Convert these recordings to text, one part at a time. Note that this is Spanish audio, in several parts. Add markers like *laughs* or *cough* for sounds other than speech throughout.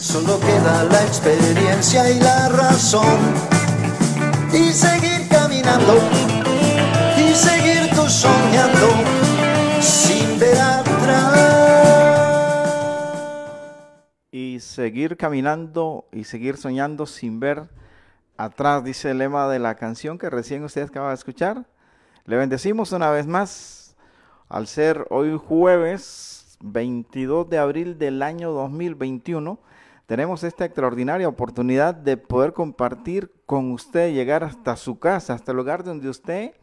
Solo queda la experiencia y la razón. Y seguir caminando. Y seguir tú soñando. Sin ver atrás. Y seguir caminando y seguir soñando sin ver atrás, dice el lema de la canción que recién usted acaba de escuchar. Le bendecimos una vez más al ser hoy jueves 22 de abril del año 2021 tenemos esta extraordinaria oportunidad de poder compartir con usted, llegar hasta su casa, hasta el lugar donde usted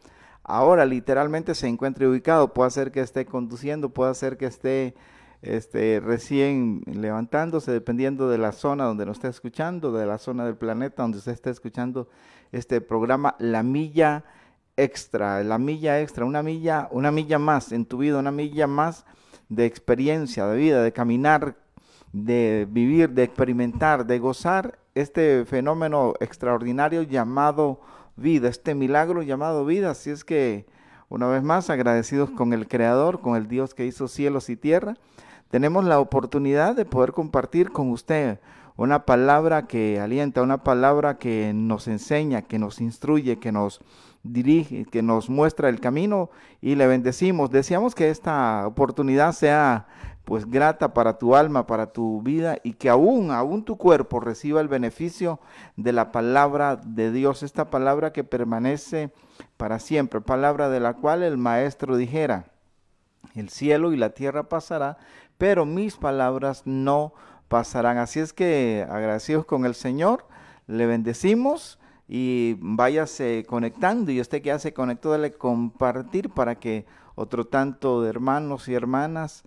ahora literalmente se encuentre ubicado. Puede ser que esté conduciendo, puede ser que esté este, recién levantándose, dependiendo de la zona donde nos esté escuchando, de la zona del planeta donde usted esté escuchando este programa, La Milla Extra, la milla extra, una milla, una milla más en tu vida, una milla más de experiencia, de vida, de caminar de vivir, de experimentar, de gozar este fenómeno extraordinario llamado vida, este milagro llamado vida. Así es que, una vez más, agradecidos con el Creador, con el Dios que hizo cielos y tierra, tenemos la oportunidad de poder compartir con usted una palabra que alienta, una palabra que nos enseña, que nos instruye, que nos dirige, que nos muestra el camino y le bendecimos. Deseamos que esta oportunidad sea pues grata para tu alma, para tu vida y que aún, aún tu cuerpo reciba el beneficio de la palabra de Dios, esta palabra que permanece para siempre, palabra de la cual el maestro dijera, el cielo y la tierra pasará, pero mis palabras no pasarán. Así es que agradecidos con el Señor, le bendecimos y váyase conectando y usted que hace conectó, dale compartir para que otro tanto de hermanos y hermanas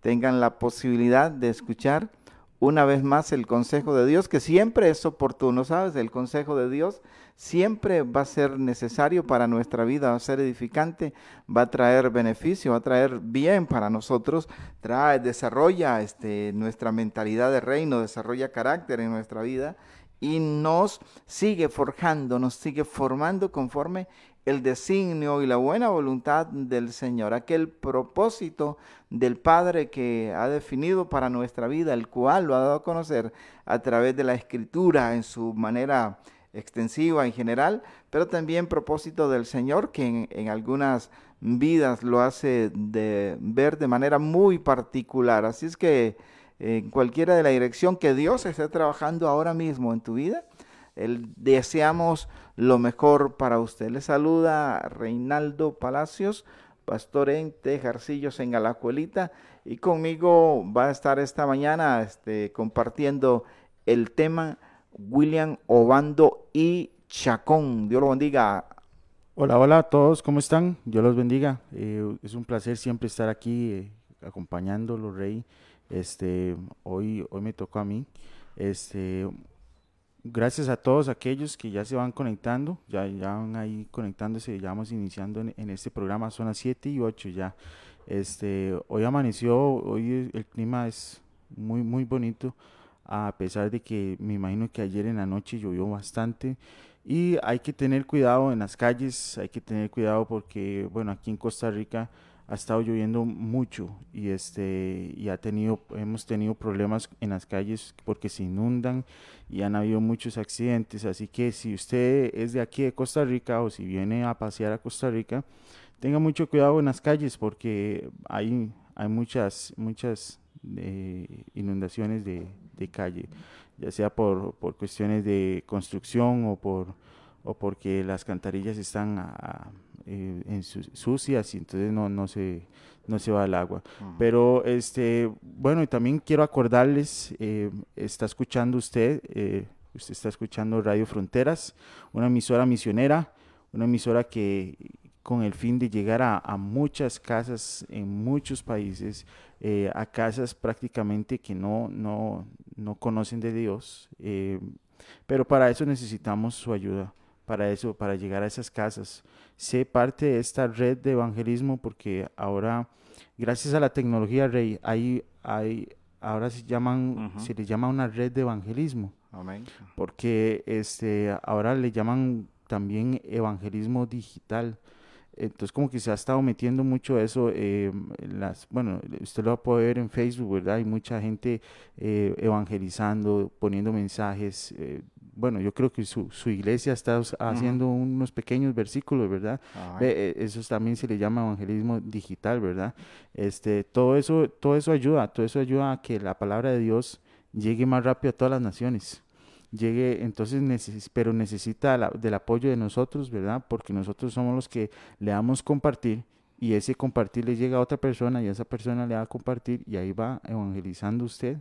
tengan la posibilidad de escuchar una vez más el consejo de Dios, que siempre es oportuno, ¿sabes? El consejo de Dios siempre va a ser necesario para nuestra vida, va a ser edificante, va a traer beneficio, va a traer bien para nosotros, trae, desarrolla este, nuestra mentalidad de reino, desarrolla carácter en nuestra vida y nos sigue forjando, nos sigue formando conforme el designio y la buena voluntad del Señor, aquel propósito del Padre que ha definido para nuestra vida, el cual lo ha dado a conocer a través de la escritura en su manera extensiva en general, pero también propósito del Señor que en, algunas vidas lo hace de ver de manera muy particular. Así es que en cualquiera de la dirección que Dios esté trabajando ahora mismo en tu vida, el, deseamos lo mejor para usted. Le saluda Reinaldo Palacios, pastor en Tejarcillos en Alajuelita, y conmigo va a estar esta mañana este, compartiendo el tema William Obando y Chacón. Dios lo bendiga. Hola, hola a todos, ¿cómo están? Dios los bendiga. Eh, es un placer siempre estar aquí eh, acompañándolo, Rey. Este, hoy, hoy me tocó a mí. Este, gracias a todos aquellos que ya se van conectando, ya, ya van ahí conectándose, ya vamos iniciando en, este programa, son las 7 y 8 ya. Este, hoy amaneció, hoy el clima es muy, muy bonito, a pesar de que me imagino que ayer en la noche llovió bastante. Y hay que tener cuidado en las calles, hay que tener cuidado porque, bueno, aquí en Costa Rica ha estado lloviendo mucho y este y ha tenido hemos tenido problemas en las calles porque se inundan y han habido muchos accidentes. Así que si usted es de aquí de Costa Rica o si viene a pasear a Costa Rica tenga mucho cuidado en las calles porque hay hay muchas muchas eh, inundaciones de, de, calle ya sea por, por cuestiones de construcción o por o porque las cantarillas están a, eh, en sucias y entonces no, no, se, no se va el agua. Pero este, bueno, y también quiero acordarles, eh, está escuchando usted, eh, usted está escuchando Radio Fronteras, una emisora misionera, una emisora que con el fin de llegar a, a muchas casas en muchos países, a casas prácticamente que no, no, no conocen de Dios Pero para eso necesitamos su ayuda, para eso, para llegar a esas casas. Sé parte de esta red de evangelismo porque ahora, gracias a la tecnología, Rey, hay, hay, ahora se llaman, se le llama una red de evangelismo Amén. porque este ahora le llaman también evangelismo digital. Entonces como que se ha estado metiendo mucho eso, eh, las, bueno, usted lo va a poder ver en Facebook, ¿verdad? Hay mucha gente eh, evangelizando, poniendo mensajes. eh, bueno, yo creo que su, su iglesia está haciendo unos pequeños versículos, ¿verdad? Eh, eso también se le llama evangelismo digital, ¿verdad? Este, todo eso, todo eso ayuda, todo eso ayuda a que la palabra de Dios llegue más rápido a todas las naciones. Llegue, entonces, neces- pero necesita la- del apoyo de nosotros, ¿verdad? Porque nosotros somos los que le damos compartir y ese compartir le llega a otra persona y esa persona le va a compartir y ahí va evangelizando usted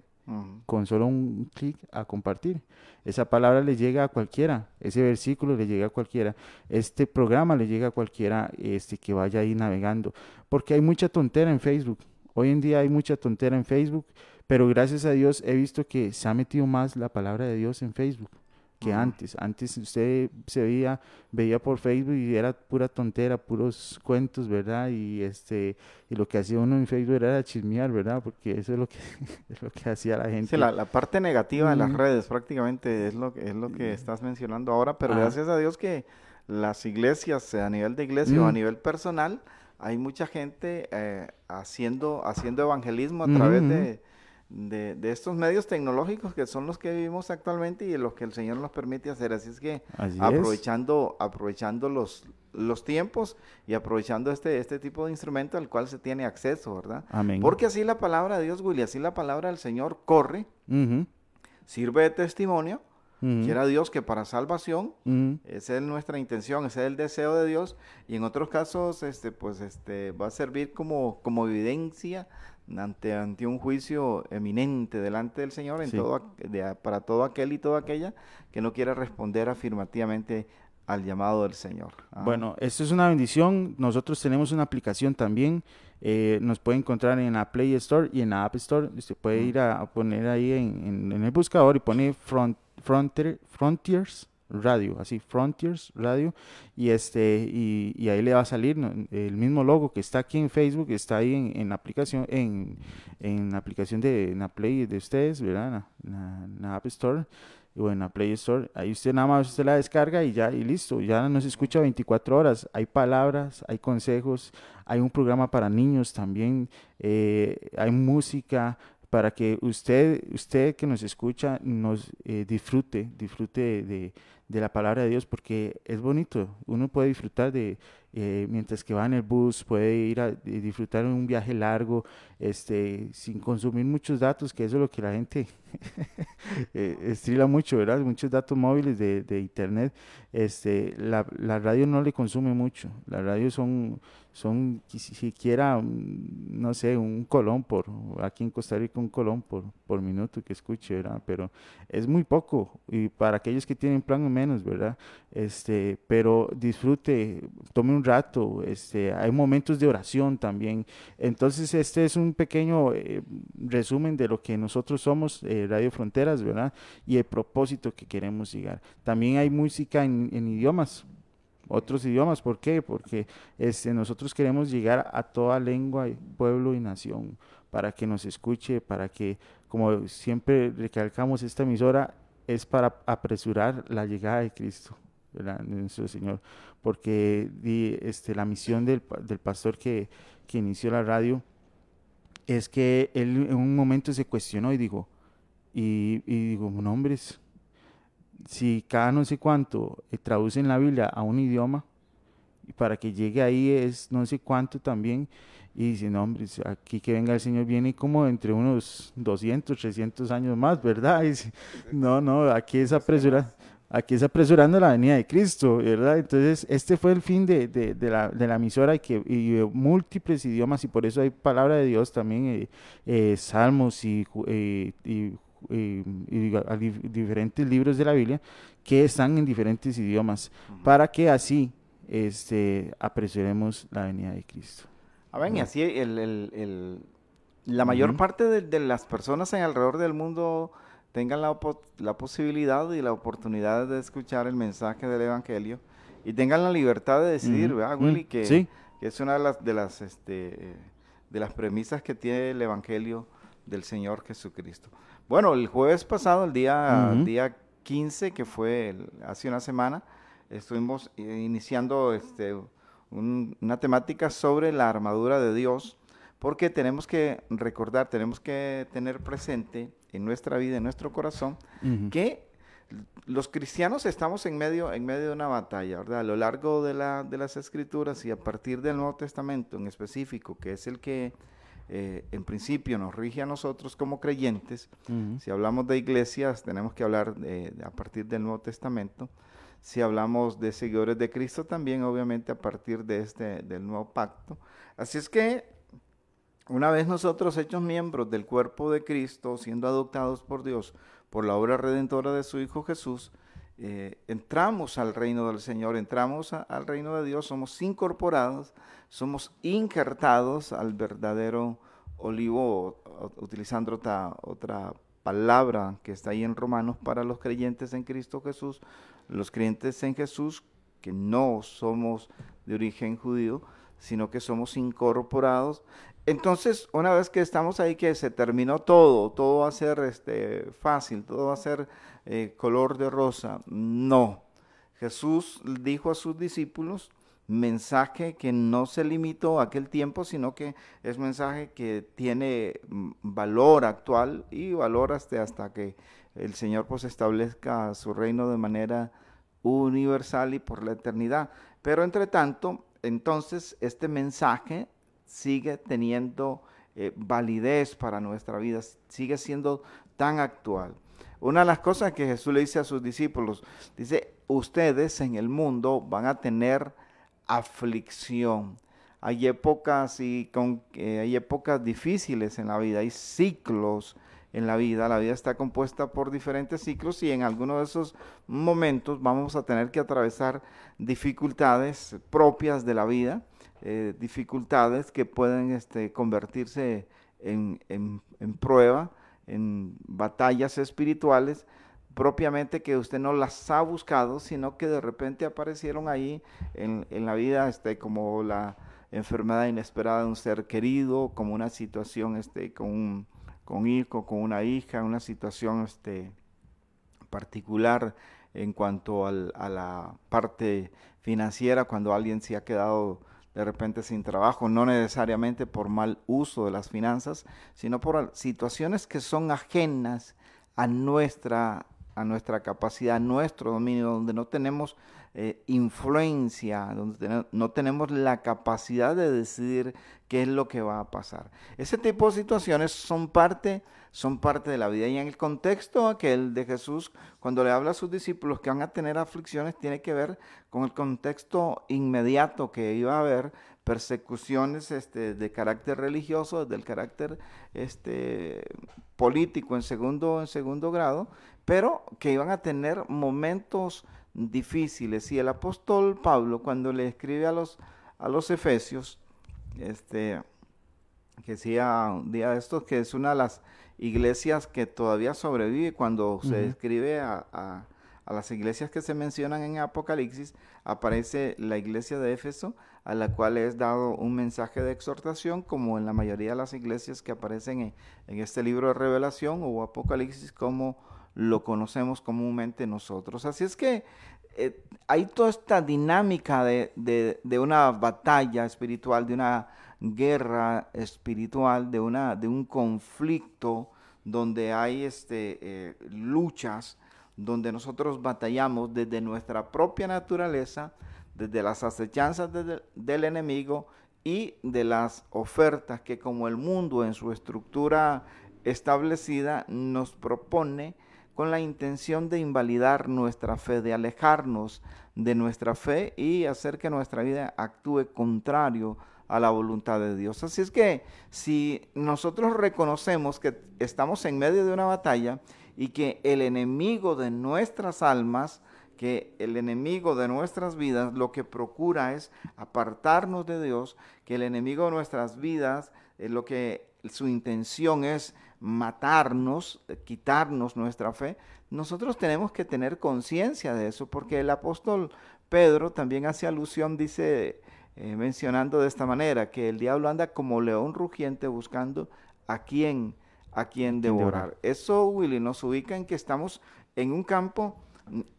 Con solo un clic a compartir. Esa palabra le llega a cualquiera, ese versículo le llega a cualquiera, este programa le llega a cualquiera este, que vaya ahí navegando, porque hay mucha tontera en Facebook. Hoy en día hay mucha tontera en Facebook, pero gracias a Dios he visto que se ha metido más la palabra de Dios en Facebook que antes. Antes usted se veía, veía por Facebook y era pura tontera, puros cuentos, ¿verdad? Y este, y lo que hacía uno en Facebook era chismear, ¿verdad? Porque eso es lo que, *laughs* es lo que hacía la gente. Sí, la, la parte negativa de las redes prácticamente es lo, que- es lo que estás mencionando ahora, pero gracias a Dios que las iglesias, a nivel de iglesia o a Mm. nivel personal, hay mucha gente eh, haciendo, haciendo evangelismo a través de, de, de estos medios tecnológicos que son los que vivimos actualmente y los que el Señor nos permite hacer. Así es que Así es. aprovechando, aprovechando los, los tiempos y aprovechando este, este tipo de instrumento al cual se tiene acceso, ¿verdad? Amén. Porque así la palabra de Dios, Willy, así la palabra del Señor corre, sirve de testimonio, ujú, quiera Dios que para salvación, ujú. esa es nuestra intención, ese es el deseo de Dios, y en otros casos, este, pues, este, va a servir como, como evidencia ante, ante un juicio eminente delante del Señor en Sí. todo, de- para todo aquel y toda aquella que no quiera responder afirmativamente al llamado del Señor. Ah, Bueno, esto es una bendición. Nosotros tenemos una aplicación también. eh, nos puede encontrar en la Play Store y en la App Store. Usted puede ir a, a poner ahí en, en- en el buscador y pone Front, Frontier, Frontiers Radio, así Frontiers Radio y este y, y ahí le va a salir el mismo logo que está aquí en Facebook está ahí en, la aplicación en, en la aplicación de la Play de ustedes, ¿verdad? En la, App Store o en la Play Store. Ahí usted nada más usted la descarga y ya y listo, ya nos escucha 24 horas. Hay palabras, hay consejos, hay un programa para niños también, eh, hay música para que usted usted que nos escucha nos eh, disfrute, disfrute de- de la palabra de Dios porque es bonito. Uno puede disfrutar de eh, mientras que va en el bus, puede ir a de disfrutar un viaje largo, este, sin consumir muchos datos, que eso es lo que la gente *laughs* eh, estrila mucho, ¿verdad? Muchos datos móviles de, de internet. Este, la, la radio no le consume mucho. La radio son, son qui- siquiera, mm, no sé, un colón por, aquí en Costa Rica un colón por, por minuto que escuche, ¿verdad? Pero es muy poco. Y para aquellos que tienen plan menos, ¿verdad? Este, pero disfrute, tome un rato, este, hay momentos de oración también. Entonces, este es un pequeño eh, resumen de lo que nosotros somos, eh, Radio Fronteras, ¿verdad? Y el propósito que queremos llegar. También hay música en, en idiomas, otros idiomas. ¿Por qué? Porque este, nosotros queremos llegar a toda lengua, pueblo y nación para que nos escuche, para que, como siempre recalcamos, esta emisora es para apresurar la llegada de Cristo, ¿verdad? nuestro Señor, porque di- este, la misión del, del pastor que, que inició la radio es que él en un momento se cuestionó y dijo, y, y digo, no hombres, si cada no sé cuánto eh, traducen la Biblia a un idioma, y para que llegue ahí es no sé cuánto también, y dice, no hombres, aquí que venga el Señor viene como entre unos 200, 300 años más, ¿verdad? *laughs* Y dice, no, no, aquí es apresurar. Aquí es apresurando la venida de Cristo, ¿verdad? Entonces, este fue el fin de, de- de la, de la emisora y que y múltiples idiomas y por eso hay palabra de Dios también, eh, eh, salmos y, eh, y, y a- dif- diferentes libros de la Biblia que están en diferentes idiomas para que así este, apresuremos la venida de Cristo. Amén, y así el, el- el- la mayor Ujú. parte de, de las personas en alrededor del mundo tengan la, la, posibilidad y la oportunidad de escuchar el mensaje del Evangelio y tengan la libertad de decidir, ¿verdad, Willy? Que, es una de las, de las, este, de las premisas que tiene el Evangelio del Señor Jesucristo. Bueno, el jueves pasado, el día, día 15, que fue hace una semana, estuvimos iniciando este, una temática sobre la armadura de Dios, porque tenemos que recordar, tenemos que tener presente en nuestra vida, en nuestro corazón, que los cristianos estamos en medio, en medio de una batalla, ¿verdad? A lo largo de, la, de las escrituras y a partir del Nuevo Testamento en específico, que es el que eh, en principio nos rige a nosotros como creyentes, si hablamos de iglesias tenemos que hablar a partir del Nuevo Testamento, si hablamos de seguidores de Cristo también obviamente a partir de este, del nuevo pacto. Así es que una vez nosotros hechos miembros del cuerpo de Cristo, siendo adoptados por Dios por la obra redentora de su Hijo Jesús, eh, entramos al reino del Señor, entramos al reino de Dios, somos incorporados, somos injertados al verdadero olivo, utilizando otra, otra palabra que está ahí en Romanos para los creyentes en Cristo Jesús, los creyentes en Jesús que no somos de origen judío, sino que somos incorporados. Entonces, una vez que estamos ahí, que se terminó todo, todo va a ser este, fácil, todo va a ser eh, color de rosa. No. Jesús dijo a sus discípulos, mensaje que no se limitó a aquel tiempo, sino que es mensaje que tiene mm, valor actual y valor hasta, hasta que el Señor pues establezca su reino de manera universal y por la eternidad. Pero entre tanto, entonces este mensaje sigue teniendo eh, validez para nuestra vida, sigue siendo tan actual. Una de las cosas que Jesús le dice a sus discípulos, dice, ustedes en el mundo van a tener aflicción. Hay épocas y con, eh, hay épocas difíciles en la vida, hay ciclos en la vida. La vida está compuesta por diferentes ciclos y en algunos de esos momentos vamos a tener que atravesar dificultades propias de la vida, eh, dificultades que pueden este, convertirse en, en prueba, en batallas espirituales, propiamente que usted no las ha buscado, sino que de repente aparecieron ahí en, en, la vida, este, como la enfermedad inesperada de un ser querido, como una situación este, con un, con hijo, con una hija, una situación este, particular en cuanto a la parte financiera, cuando alguien se ha quedado de repente sin trabajo, no necesariamente por mal uso de las finanzas, sino por situaciones que son ajenas a nuestra, a nuestra capacidad, a nuestro dominio, donde no tenemos eh, influencia, donde no tenemos la capacidad de decidir qué es lo que va a pasar. Ese tipo de situaciones son parte, son parte de la vida. Y en el contexto aquel de Jesús, cuando le habla a sus discípulos que van a tener aflicciones, tiene que ver con el contexto inmediato que iba a haber persecuciones este, de carácter religioso, del carácter este, político en segundo, en segundo grado, pero que iban a tener momentos difíciles. Y el apóstol Pablo, cuando le escribe a los, a los Efesios, este, que decía un día de estos, que es una de las iglesias que todavía sobrevive cuando se escribe a, a, las iglesias que se mencionan en Apocalipsis, aparece la iglesia de Éfeso, a la cual es dado un mensaje de exhortación, como en la mayoría de las iglesias que aparecen en, en este libro de revelación o Apocalipsis, como lo conocemos comúnmente nosotros. Así es que eh, hay toda esta dinámica de, de, una batalla espiritual, de una guerra espiritual, de, una, de un conflicto donde hay este, eh, luchas, donde nosotros batallamos desde nuestra propia naturaleza, desde las acechanzas del enemigo y de las ofertas que como el mundo en su estructura establecida nos propone con la intención de invalidar nuestra fe, de alejarnos de nuestra fe y hacer que nuestra vida actúe contrario a la voluntad de Dios. Así es que si nosotros reconocemos que estamos en medio de una batalla y que el enemigo de nuestras almas, que el enemigo de nuestras vidas lo que procura es apartarnos de Dios, que el enemigo de nuestras vidas eh, lo que su intención es matarnos, quitarnos nuestra fe, nosotros tenemos que tener conciencia de eso, porque el apóstol Pedro también hace alusión, dice, eh, mencionando de esta manera, que el diablo anda como león rugiente buscando a quien, a quien devorar. Eso, Willy, nos ubica en que estamos en un campo,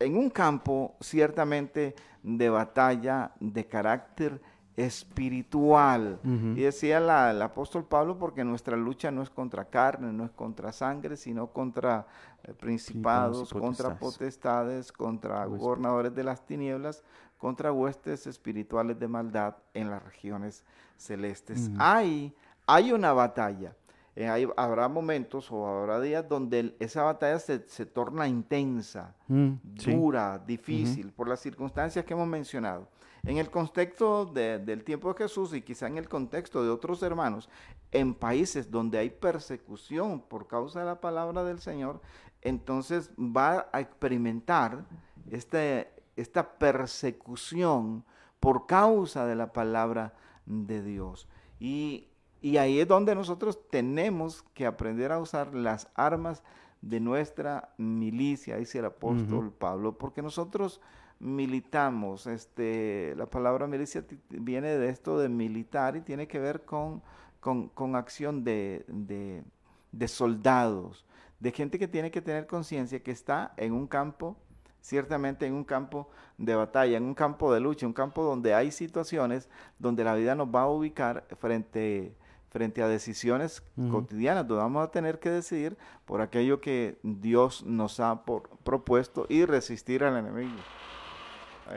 en un campo ciertamente de batalla de carácter espiritual. Y decía el apóstol Pablo, porque nuestra lucha no es contra carne, no es contra sangre, sino contra eh, principados, contra potestades, contra gobernadores de las tinieblas, contra huestes espirituales de maldad en las regiones celestes. hay, hay una batalla. Eh, habrá momentos o habrá días donde esa batalla se, torna intensa, mm, dura, difícil, por las circunstancias que hemos mencionado. En el contexto del tiempo de Jesús y quizá en el contexto de otros hermanos, en países donde hay persecución por causa de la palabra del Señor, entonces va a experimentar este, esta persecución por causa de la palabra de Dios. Y, ahí es donde nosotros tenemos que aprender a usar las armas de nuestra milicia, dice el apóstol Pablo, porque nosotros militamos. Este, la palabra milicia viene de esto de militar y tiene que ver con, con, acción de, de, soldados, de gente que tiene que tener conciencia que está en un campo, ciertamente en un campo de batalla, en un campo de lucha, un campo donde hay situaciones donde la vida nos va a ubicar frente frente a decisiones cotidianas, donde vamos a tener que decidir por aquello que Dios nos ha propuesto y resistir al enemigo.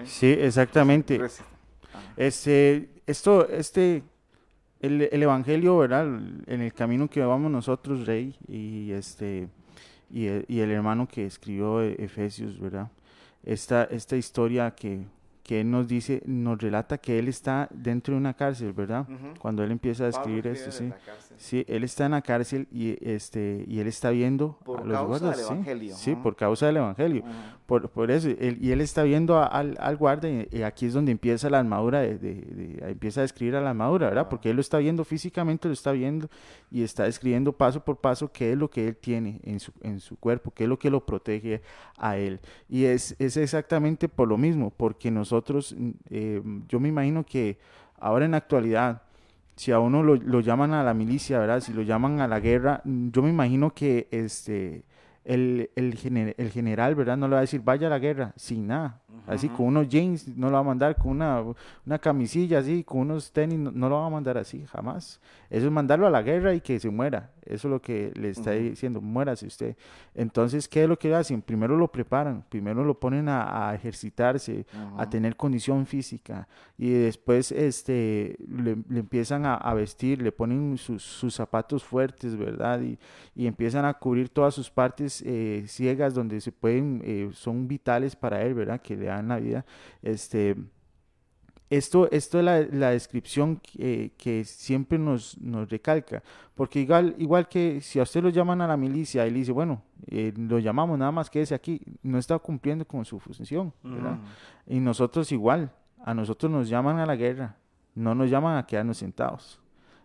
Sí, exactamente. Este, esto, este, el, el, evangelio, ¿verdad? En el camino que vamos nosotros, Rey, y este, y el, y el hermano que escribió Efesios, ¿verdad? Esta, esta historia que que él nos dice, nos relata que él está dentro de una cárcel, ¿verdad? Cuando él empieza a escribir esto, sí. Sí, él está en la cárcel y este y él está viendo por a los causa del evangelio. Sí, por causa del evangelio. por, por, eso y él está viendo al, al guarda y, aquí es donde empieza la armadura de, empieza a escribir a la armadura, ¿verdad? Porque él lo está viendo físicamente, lo está viendo y está escribiendo paso por paso qué es lo que él tiene en su en su cuerpo, qué es lo que lo protege a él. Y es es exactamente por lo mismo, porque nosotros nosotros, mm, eh, yo me imagino que ahora en la actualidad, si a uno lo, lo, llaman a la milicia, ¿verdad? Si lo llaman a la guerra, mm, yo me imagino que este, el, el, el general, ¿verdad? No le va a decir, vaya a la guerra, sin nada. Así con unos jeans no lo va a mandar, con una, una camisilla así, con unos tenis, no, lo va a mandar así, jamás. Eso es mandarlo a la guerra y que se muera. Eso es lo que le está diciendo, muérase usted. Entonces, ¿qué es lo que hacen? Primero lo preparan, primero lo ponen a, ejercitarse, a tener condición física y después este, le, empiezan a, vestir, le ponen sus, sus zapatos fuertes, ¿verdad? Y, y, empiezan a cubrir todas sus partes eh, ciegas donde se pueden, eh, son vitales para él, ¿verdad? Que le dan la vida. Este, esto, esto es la, descripción que, siempre nos, nos, recalca, porque igual, igual que si a usted lo llaman a la milicia y le dice, bueno, eh, lo llamamos nada más que ese aquí, no está cumpliendo con su función, Y nosotros igual, a nosotros nos llaman a la guerra, no nos llaman a quedarnos sentados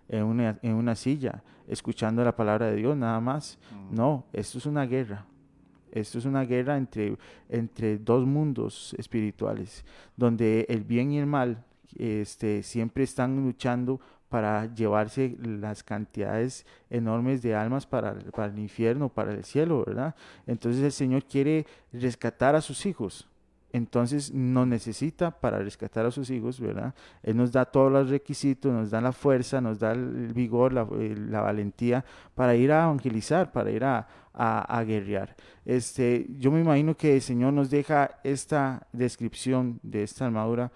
en una, en una silla, escuchando la palabra de Dios nada más. No, esto es una guerra. Esto es una guerra entre, entre dos mundos espirituales, donde el bien y el mal este, siempre están luchando para llevarse las cantidades enormes de almas para, para el infierno, para el cielo, ¿verdad? Entonces el Señor quiere rescatar a sus hijos, entonces nos necesita para rescatar a sus hijos, ¿verdad? Él nos da todos los requisitos, nos da la fuerza, nos da el vigor, la, eh, valentía para ir a evangelizar, para ir a, a, guerrear. Este, yo me imagino que el Señor nos deja esta descripción de esta armadura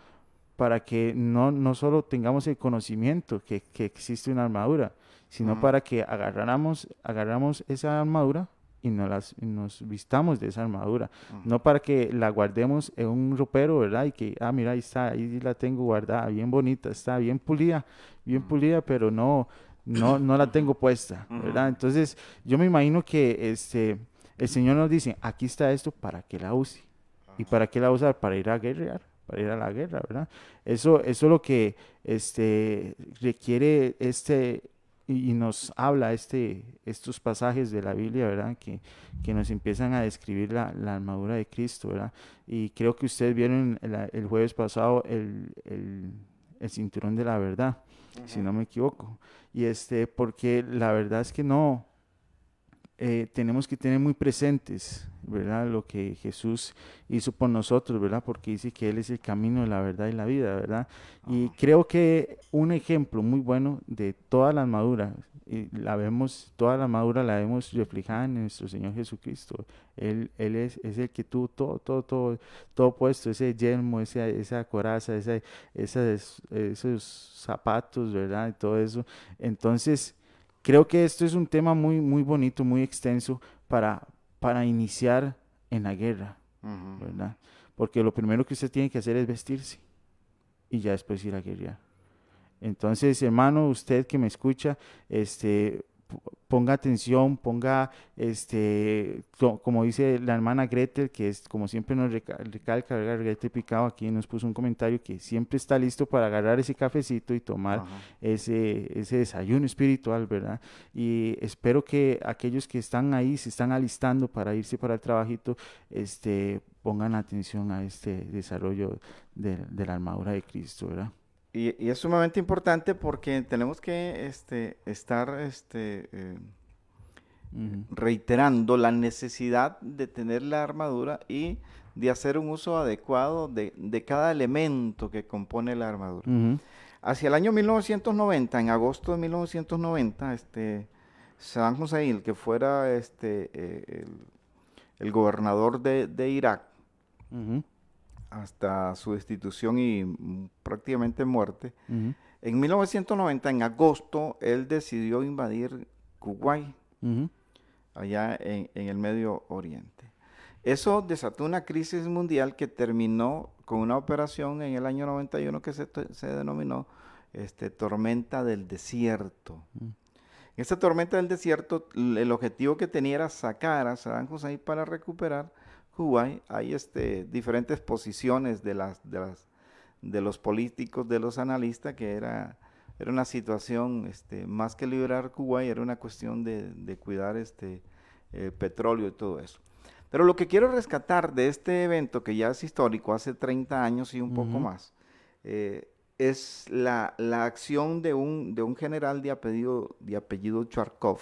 para que no, no solo tengamos el conocimiento que, que existe una armadura, sino para que agarráramos, agarramos esa armadura y nos, las, nos vistamos de esa armadura. No para que la guardemos en un ropero, ¿verdad? Y que, ah, mira, ahí está, ahí la tengo guardada, bien bonita, está bien pulida, bien pulida, pero no, no, no la tengo puesta, ¿verdad? Entonces, yo me imagino que este, el Señor nos dice, aquí está esto para que la use. ¿Y para qué la usar? Para ir a guerrear, para ir a la guerra, ¿verdad? Eso, eso es lo que este, requiere este, y, nos habla este, estos pasajes de la Biblia, ¿verdad? Que, que nos empiezan a describir la, la, armadura de Cristo, ¿verdad? Y creo que ustedes vieron el, el jueves pasado el, el, el, cinturón de la verdad, si no me equivoco. Y este, porque la verdad es que no, eh, tenemos que tener muy presentes, ¿verdad? Lo que Jesús hizo por nosotros, ¿verdad? Porque dice que Él es el camino, la verdad y la vida, ¿verdad? Y creo que un ejemplo muy bueno de toda la armadura, y la vemos, toda la armadura la vemos reflejada en nuestro Señor Jesucristo. Él, él es, es el que tuvo todo, todo, todo, todo puesto, ese yelmo, esa, esa coraza, esa, esos zapatos, ¿verdad? Y todo eso. Entonces, creo que esto es un tema muy, muy bonito, muy extenso para, para iniciar en la guerra, ¿verdad? Porque lo primero que usted tiene que hacer es vestirse y ya después ir a guerrear. Entonces, hermano, usted que me escucha, este, ponga atención, ponga, este, como dice la hermana Gretel, que es como siempre nos recalca, Gretel Picado aquí nos puso un comentario que siempre está listo para agarrar ese cafecito y tomar ese, ese desayuno espiritual, ¿verdad? Y espero que aquellos que están ahí, se están alistando para irse para el trabajito, este, pongan atención a este desarrollo de, de la armadura de Cristo, ¿verdad? Y, es sumamente importante porque tenemos que este, estar este, eh, reiterando la necesidad de tener la armadura y de hacer un uso adecuado de, cada elemento que compone la armadura. Hacia el año 1990, en agosto de 1990, este, Saddam Hussein, que fuera este, eh, el, gobernador de, Irak, hasta su destitución y mm, prácticamente muerte. En 1990, en agosto, él decidió invadir Kuwait, allá en, el Medio Oriente. Eso desató una crisis mundial que terminó con una operación en el año 91 que se, denominó este, Tormenta del Desierto. En esta tormenta del desierto, el objetivo que tenía era sacar a Saddam Hussein para recuperar Kuwait hay este, diferentes posiciones de, las, de, las, de los políticos, de los analistas, que era, era una situación, este, más que liberar Kuwait, era una cuestión de, cuidar este, eh, petróleo y todo eso. Pero lo que quiero rescatar de este evento, que ya es histórico, hace 30 años y un poco más, eh, es la, acción de un, de un general de apellido, de apellido Charkov,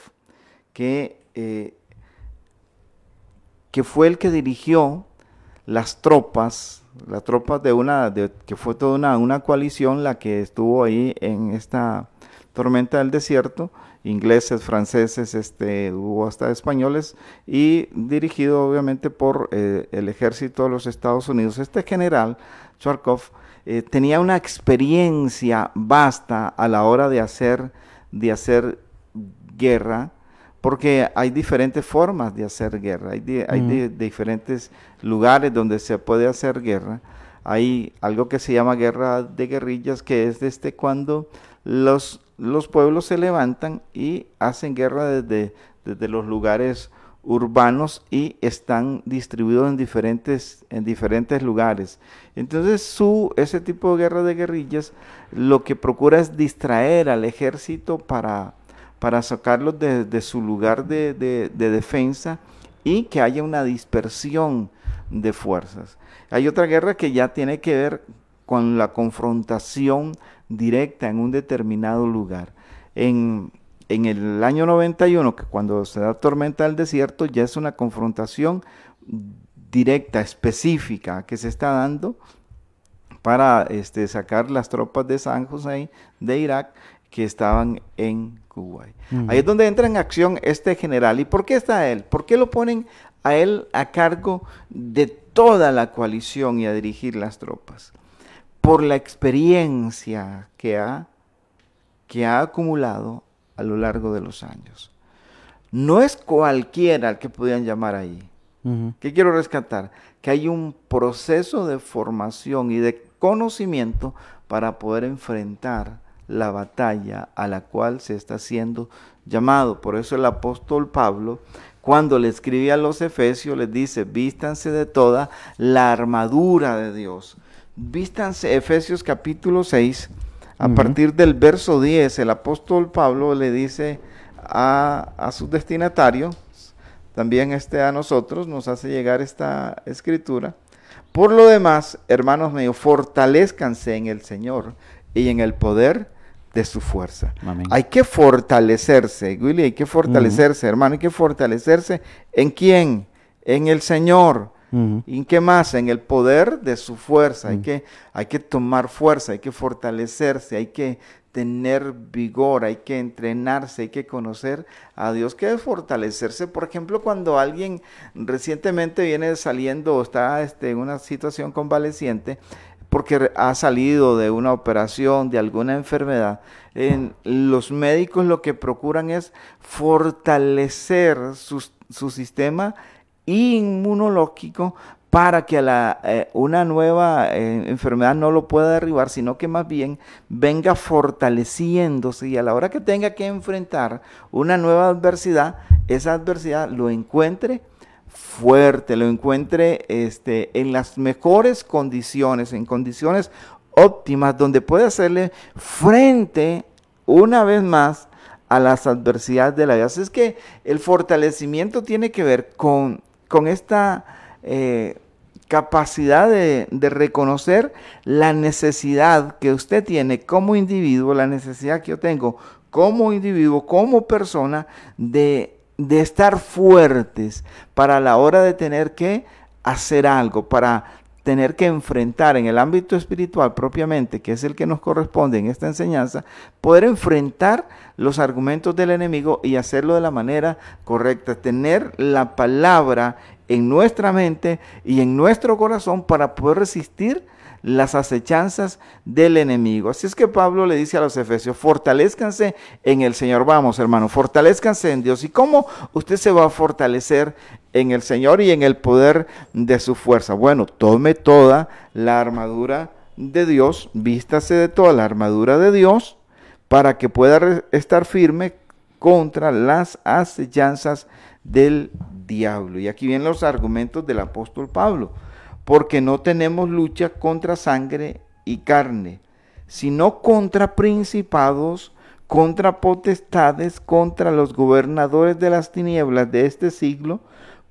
que eh, que fue el que dirigió las tropas, las tropas de una, de, que fue toda una, una coalición la que estuvo ahí en esta tormenta del desierto, ingleses, franceses, este, hubo hasta españoles, y dirigido obviamente por eh, el ejército de los Estados Unidos. Este general, Charkov, eh, tenía una experiencia vasta a la hora de hacer, de hacer guerra, porque hay diferentes formas de hacer guerra, hay, diferentes lugares donde se puede hacer guerra. Hay algo que se llama guerra de guerrillas, que es desde cuando los, los pueblos se levantan y hacen guerra desde, desde los lugares urbanos y están distribuidos en diferentes, en diferentes lugares. Entonces, su, ese tipo de guerra de guerrillas lo que procura es distraer al ejército para para sacarlos de, su lugar de, defensa y que haya una dispersión de fuerzas. Hay otra guerra que ya tiene que ver con la confrontación directa en un determinado lugar. En, el año 91, que cuando se da tormenta del desierto, ya es una confrontación directa, específica, que se está dando para este, sacar las tropas de San José de Irak que estaban en Kuwait. Ahí es donde entra en acción este general. ¿Y por qué está él? ¿Por qué lo ponen a él a cargo de toda la coalición y a dirigir las tropas? Por la experiencia que ha, que ha acumulado a lo largo de los años. No es cualquiera el que podían llamar ahí. ¿Qué quiero rescatar? Que hay un proceso de formación y de conocimiento para poder enfrentar la batalla a la cual se está siendo llamado. Por eso el apóstol Pablo, cuando le escribe a los Efesios, les dice, vístanse de toda la armadura de Dios. Vístanse, Efesios capítulo 6, A partir del verso 10, el apóstol Pablo le dice a, a sus destinatarios, también este a nosotros, nos hace llegar esta escritura. Por lo demás, hermanos míos, fortalezcanse en el Señor y en el poder de su fuerza. Hay que fortalecerse, Willy, hay que fortalecerse, hermano, hay que fortalecerse en quién? En el Señor. ¿Y en qué más? En el poder de su fuerza. hay, que, hay que tomar fuerza, hay que fortalecerse, hay que tener vigor, hay que entrenarse, hay que conocer a Dios, que es fortalecerse. Por ejemplo, cuando alguien recientemente viene saliendo o está este, en una situación convaleciente, porque ha salido de una operación, de alguna enfermedad, en, los médicos lo que procuran es fortalecer su, sistema inmunológico para que la, eh, una nueva eh, enfermedad no lo pueda derribar, sino que más bien venga fortaleciéndose. Y a la hora que tenga que enfrentar una nueva adversidad, esa adversidad lo encuentre fuerte, lo encuentre este, en las mejores condiciones, en condiciones óptimas, donde puede hacerle frente una vez más a las adversidades de la vida. Así es que el fortalecimiento tiene que ver con, con esta eh, capacidad de, reconocer la necesidad que usted tiene como individuo, la necesidad que yo tengo como individuo, como persona, de, de estar fuertes para la hora de tener que hacer algo, para tener que enfrentar en el ámbito espiritual propiamente, que es el que nos corresponde en esta enseñanza, poder enfrentar los argumentos del enemigo y hacerlo de la manera correcta, tener la palabra en nuestra mente y en nuestro corazón para poder resistir las acechanzas del enemigo. Así es que Pablo le dice a los efesios, fortalezcanse en el Señor. Vamos, hermano, fortalezcanse en Dios. ¿Y cómo usted se va a fortalecer en el Señor y en el poder de su fuerza? Bueno, tome toda la armadura de Dios, vístase de toda la armadura de Dios para que pueda estar firme contra las acechanzas del diablo. Y aquí vienen los argumentos del apóstol Pablo. Porque no tenemos lucha contra sangre y carne, sino contra principados, contra potestades, contra los gobernadores de las tinieblas de este siglo,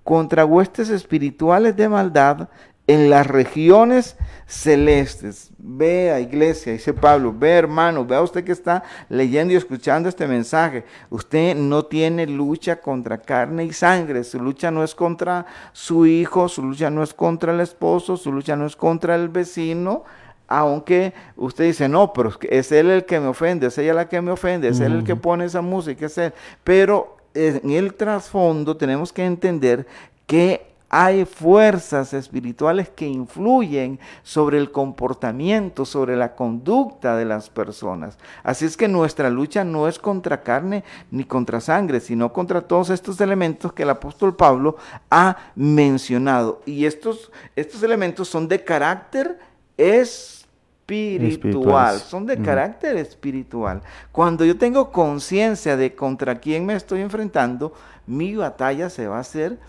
contra huestes espirituales de maldad en las regiones celestes. Vea, iglesia, dice Pablo, ve hermano, vea usted que está leyendo y escuchando este mensaje. Usted no tiene lucha contra carne y sangre, su lucha no es contra su hijo, su lucha no es contra el esposo, su lucha no es contra el vecino. Aunque usted dice, no, pero es él el que me ofende, es ella la que me ofende, es él el que pone esa música, es él. Pero en el trasfondo tenemos que entender que hay fuerzas espirituales que influyen sobre el comportamiento, sobre la conducta de las personas. Así es que nuestra lucha no es contra carne ni contra sangre, sino contra todos estos elementos que el apóstol Pablo ha mencionado. Y estos, estos elementos son de carácter espiritual, son de carácter espiritual. Cuando yo tengo conciencia de contra quién me estoy enfrentando, mi batalla se va a hacer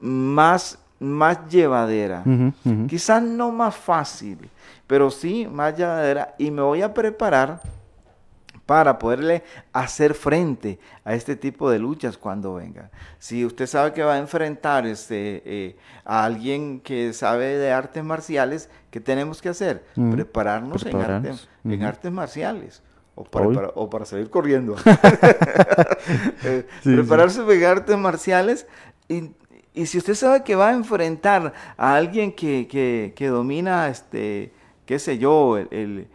más, más llevadera. Quizás no más fácil, pero sí más llevadera. Y me voy a preparar para poderle hacer frente a este tipo de luchas cuando venga. Si usted sabe que va a enfrentar este, eh, a alguien que sabe de artes marciales, ¿qué tenemos que hacer? Prepararnos, En, en, artes marciales. O para, o para, salir corriendo. *laughs* *laughs* Eh, prepararse en artes marciales y y si usted sabe que va a enfrentar a alguien que, domina, este, qué sé yo, el,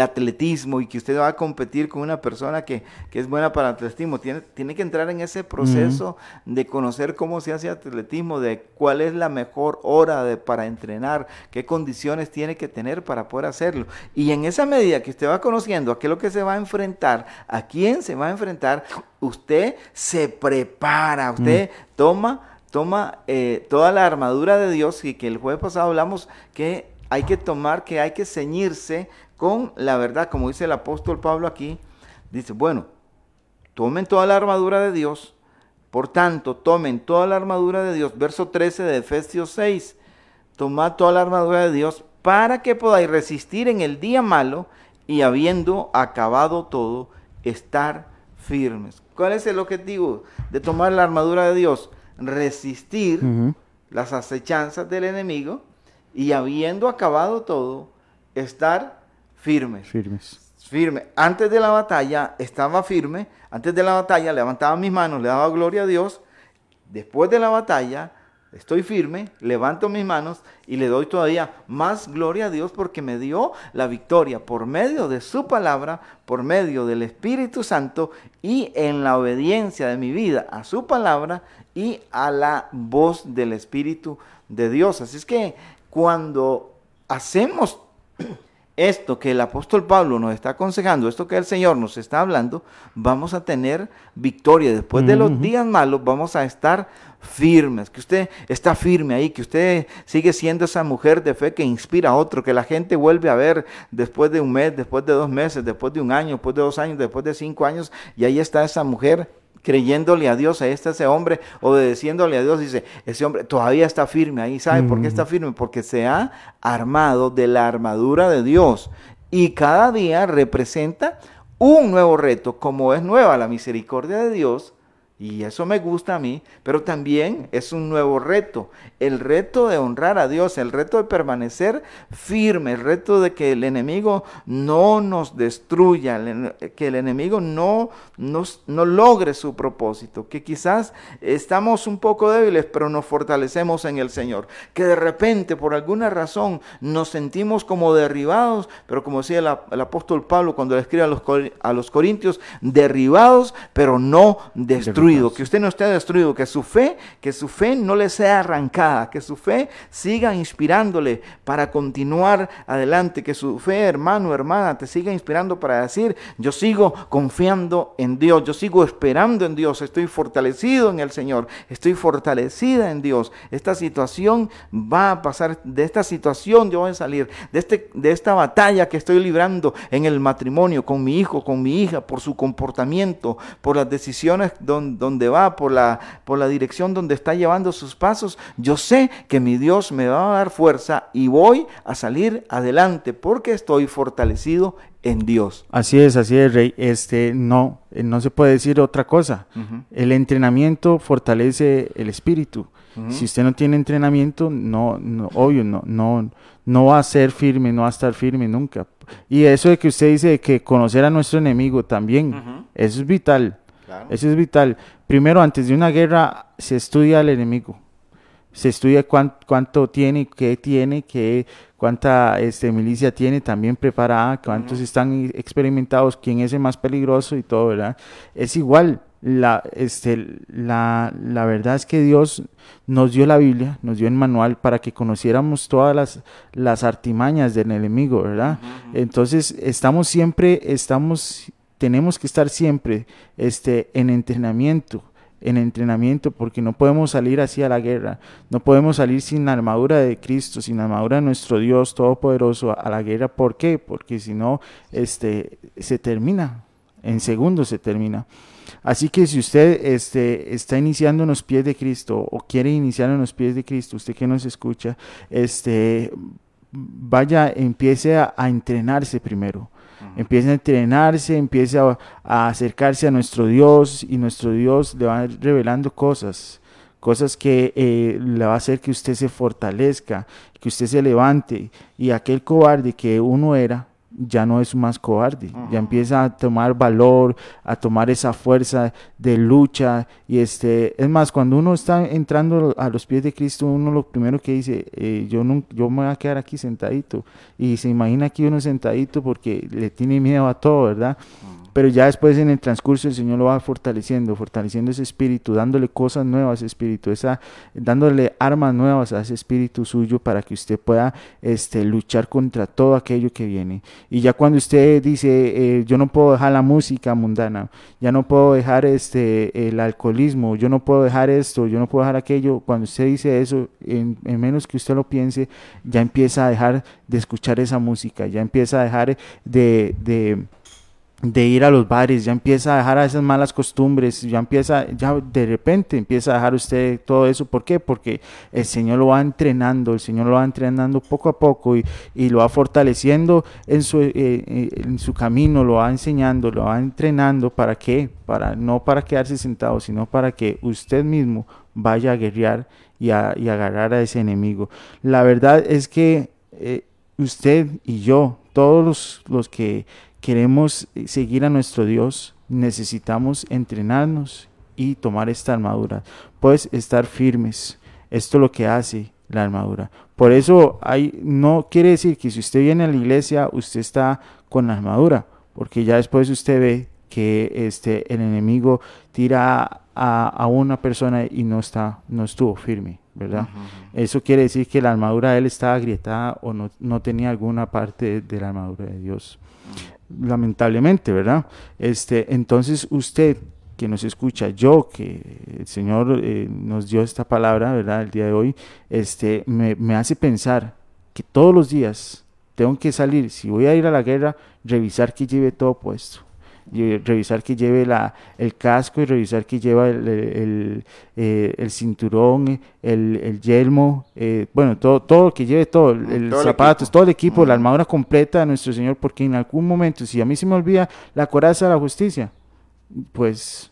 atletismo y que usted va a competir con una persona que, es buena para atletismo, tiene, tiene que entrar en ese proceso de conocer cómo se hace atletismo, de cuál es la mejor hora de, para entrenar, qué condiciones tiene que tener para poder hacerlo. Y en esa medida que usted va conociendo a qué es lo que se va a enfrentar, a quién se va a enfrentar, usted se prepara, usted toma toma eh, toda la armadura de Dios y que el jueves pasado hablamos que hay que tomar, que hay que ceñirse con la verdad, como dice el apóstol Pablo aquí, dice, bueno, tomen toda la armadura de Dios, por tanto, tomen toda la armadura de Dios, verso 13 de Efesios 6, tomad toda la armadura de Dios para que podáis resistir en el día malo y habiendo acabado todo, estar firmes. ¿Cuál es el objetivo de tomar la armadura de Dios? Resistir las acechanzas del enemigo y habiendo acabado todo, estar firmes. Firmes. Firme. Antes de la batalla estaba firme, antes de la batalla levantaba mis manos, le daba gloria a Dios. Después de la batalla estoy firme, levanto mis manos y le doy todavía más gloria a Dios porque me dio la victoria por medio de su palabra, por medio del Espíritu Santo y en la obediencia de mi vida a su palabra y a la voz del Espíritu de Dios. Así es que cuando hacemos esto que el apóstol Pablo nos está aconsejando, esto que el Señor nos está hablando, vamos a tener victoria. Después de los días malos vamos a estar firmes, que usted está firme ahí, que usted sigue siendo esa mujer de fe que inspira a otro, que la gente vuelve a ver después de un mes, después de dos meses, después de un año, después de dos años, después de cinco años, y ahí está esa mujer creyéndole a Dios, ahí está ese hombre, obedeciéndole a Dios, dice, ese hombre todavía está firme ahí, ¿sabe por qué está firme? Porque se ha armado de la armadura de Dios. Y cada día representa un nuevo reto, como es nueva la misericordia de Dios, y eso me gusta a mí, pero también es un nuevo reto. El reto de honrar a Dios, el reto de permanecer firme, el reto de que el enemigo no nos destruya, que el enemigo no, no logre su propósito, que quizás estamos un poco débiles, pero nos fortalecemos en el Señor. Que de repente, por alguna razón, nos sentimos como derribados, pero como decía el, apóstol Pablo cuando le escribe a los, a los Corintios, derribados, pero no destruidos que usted no esté destruido, que su fe, que su fe no le sea arrancada, que su fe siga inspirándole para continuar adelante, que su fe, hermano, hermana, te siga inspirando para decir, yo sigo confiando en Dios, yo sigo esperando en Dios, estoy fortalecido en el Señor, estoy fortalecida en Dios. Esta situación va a pasar, de esta situación yo voy a salir, de, este, de esta batalla que estoy librando en el matrimonio con mi hijo, con mi hija, por su comportamiento, por las decisiones donde donde va, por la, por la dirección donde está llevando sus pasos, yo sé que mi Dios me va a dar fuerza y voy a salir adelante porque estoy fortalecido en Dios. Así es, así es, Rey. Este, no, eh, no se puede decir otra cosa. El entrenamiento fortalece el espíritu. Si usted no tiene entrenamiento, no, no, obvio, no, no, no va a ser firme, no va a estar firme nunca. Y eso de que usted dice que conocer a nuestro enemigo también, eso es vital. Eso es vital. Primero, antes de una guerra, se estudia al enemigo. Se estudia cuánto, tiene, qué tiene, qué, cuánta este, milicia tiene también preparada, cuántos están experimentados, quién es el más peligroso y todo, ¿verdad? Es igual. La, este, la, la verdad es que Dios nos dio la Biblia, nos dio el manual para que conociéramos todas las, las artimañas del enemigo, ¿verdad? Entonces, estamos siempre, estamos tenemos que estar siempre este, en entrenamiento, en entrenamiento, porque no podemos salir así a la guerra, no podemos salir sin la armadura de Cristo, sin la armadura de nuestro Dios Todopoderoso a la guerra. ¿Por qué? Porque si no, este, se termina, en segundos se termina. Así que si usted este, está iniciando en los pies de Cristo o quiere iniciar en los pies de Cristo, usted que nos escucha, este, vaya, empiece a entrenarse primero empieza a entrenarse, empieza a, acercarse a nuestro Dios y nuestro Dios le va revelando cosas, cosas que eh, le va a hacer que usted se fortalezca, que usted se levante. Y aquel cobarde que uno era, ya no es más cobarde, ya empieza a tomar valor, a tomar esa fuerza de lucha y este, es más, cuando uno está entrando a los pies de Cristo, uno lo primero que dice, eh, yo, no, yo me voy a quedar aquí sentadito. Y se imagina aquí uno sentadito porque le tiene miedo a todo, ¿verdad? Pero ya después en el transcurso el Señor lo va fortaleciendo, fortaleciendo ese espíritu, dándole cosas nuevas a ese espíritu, esa, dándole armas nuevas a ese espíritu suyo para que usted pueda este, luchar contra todo aquello que viene. Y ya cuando usted dice, eh, yo no puedo dejar la música mundana, ya no puedo dejar este, el alcoholismo, yo no puedo dejar esto, yo no puedo dejar aquello, cuando usted dice eso, en, menos que usted lo piense, ya empieza a dejar de escuchar esa música, ya empieza a dejar de de ir a los bares, ya empieza a dejar a esas malas costumbres, ya empieza, ya de repente empieza a dejar usted todo eso. ¿Por qué? Porque el Señor lo va entrenando, el Señor lo va entrenando poco a poco y, lo va fortaleciendo en su, eh, eh, en su camino, lo va enseñando, lo va entrenando. ¿Para qué? Para, no para quedarse sentado, sino para que usted mismo vaya a guerrear y a, agarrar a ese enemigo. La verdad es que eh, usted y yo, todos los que queremos eh, seguir a nuestro Dios, necesitamos entrenarnos y tomar esta armadura. Pues estar firmes. Esto es lo que hace la armadura. Por eso hay, no quiere decir que si usted viene a la iglesia, usted está con la armadura, porque ya después usted ve que este, el enemigo tira a, una persona y no, está, no estuvo firme, ¿verdad? Eso quiere decir que la armadura de él estaba agrietada o no, no tenía alguna parte de la armadura de Dios lamentablemente, ¿verdad? Este, entonces usted que nos escucha, yo que el Señor eh, nos dio esta palabra, ¿verdad? El día de hoy, este, me, me hace pensar que todos los días tengo que salir, si voy a ir a la guerra, revisar que lleve todo puesto revisar que lleve la, el casco y revisar que lleva el, el, eh, el cinturón, el, el yelmo, eh, bueno, todo, todo, que lleve todo, el, zapatos, todo el equipo, la armadura completa de nuestro Señor, porque en algún momento, si a mí se me olvida la coraza de la justicia, pues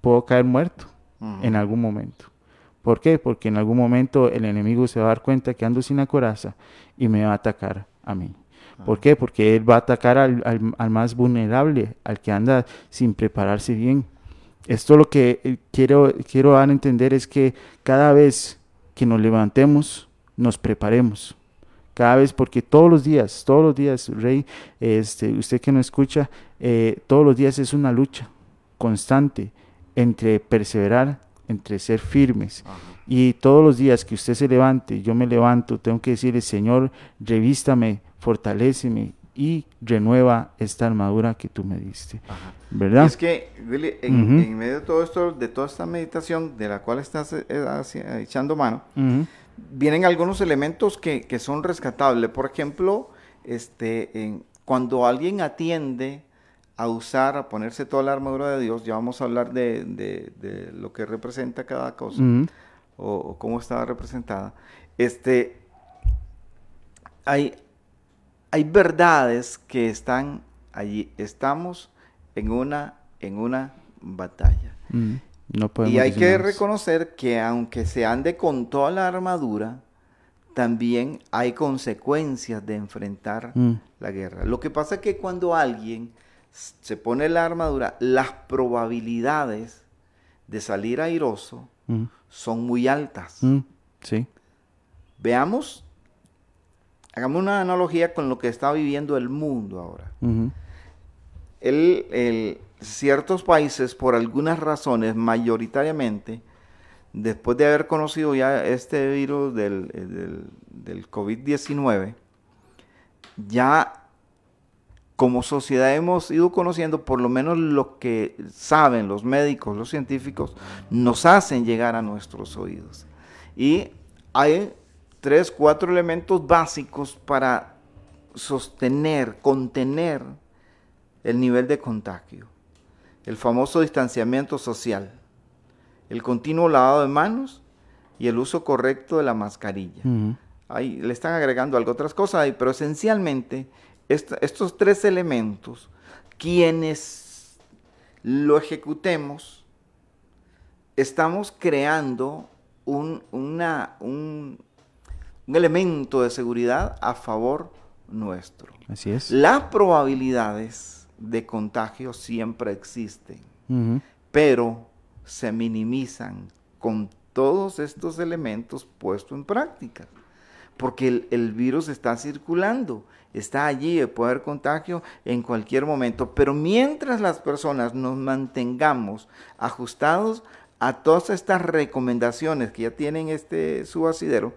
puedo caer muerto en algún momento. ¿Por qué? Porque en algún momento el enemigo se va a dar cuenta que ando sin la coraza y me va a atacar a mí. ¿Por qué? Porque él va a atacar al, al, más vulnerable, al que anda sin prepararse bien. Esto lo que eh, quiero, quiero dar a entender es que cada vez que nos levantemos, nos preparemos. Cada vez, porque todos los días, todos los días, Rey, este, usted que no escucha, eh, todos los días es una lucha constante entre perseverar, entre ser firmes. Y todos los días que usted se levante, yo me levanto, tengo que decirle, Señor, revístame fortaléceme y renueva esta armadura que tú me diste. ¿Verdad? es que, en, medio de todo esto, de toda esta meditación de la cual estás eh, eh, echando mano, vienen algunos elementos que, son rescatables. Por ejemplo, este, cuando alguien atiende a usar, a ponerse toda la armadura de Dios, ya vamos a hablar de, lo que representa cada cosa o, o, cómo está representada. Este, hay, hay verdades que están allí. Estamos en una, en una batalla. Mm, y hay que reconocer que aunque se ande con toda la armadura, también hay consecuencias de enfrentar mm. la guerra. Lo que pasa es que cuando alguien se pone la armadura, las probabilidades de salir airoso mm. Son muy altas. Sí. Veamos Hagamos una analogía con lo que está viviendo el mundo ahora. ciertos países, por algunas razones, mayoritariamente, después de haber conocido ya este virus del, del COVID-19, ya como sociedad hemos ido conociendo, por lo menos lo que saben los médicos, los científicos, nos hacen llegar a nuestros oídos. Y hay tres, cuatro elementos básicos para sostener, contener el nivel de contagio. El famoso distanciamiento social, el continuo lavado de manos y el uso correcto de la mascarilla. Ahí le están agregando algo, otras cosas, pero esencialmente estos tres elementos, quienes lo ejecutemos, estamos creando un, una, un, un elemento de seguridad a favor nuestro. Así es. Las probabilidades de contagio siempre existen, pero se minimizan con todos estos elementos puestos en práctica. Porque el, el, virus está circulando, está allí, puede haber contagio en cualquier momento. Pero mientras las personas nos mantengamos ajustados a todas estas recomendaciones que ya tienen este subacidero,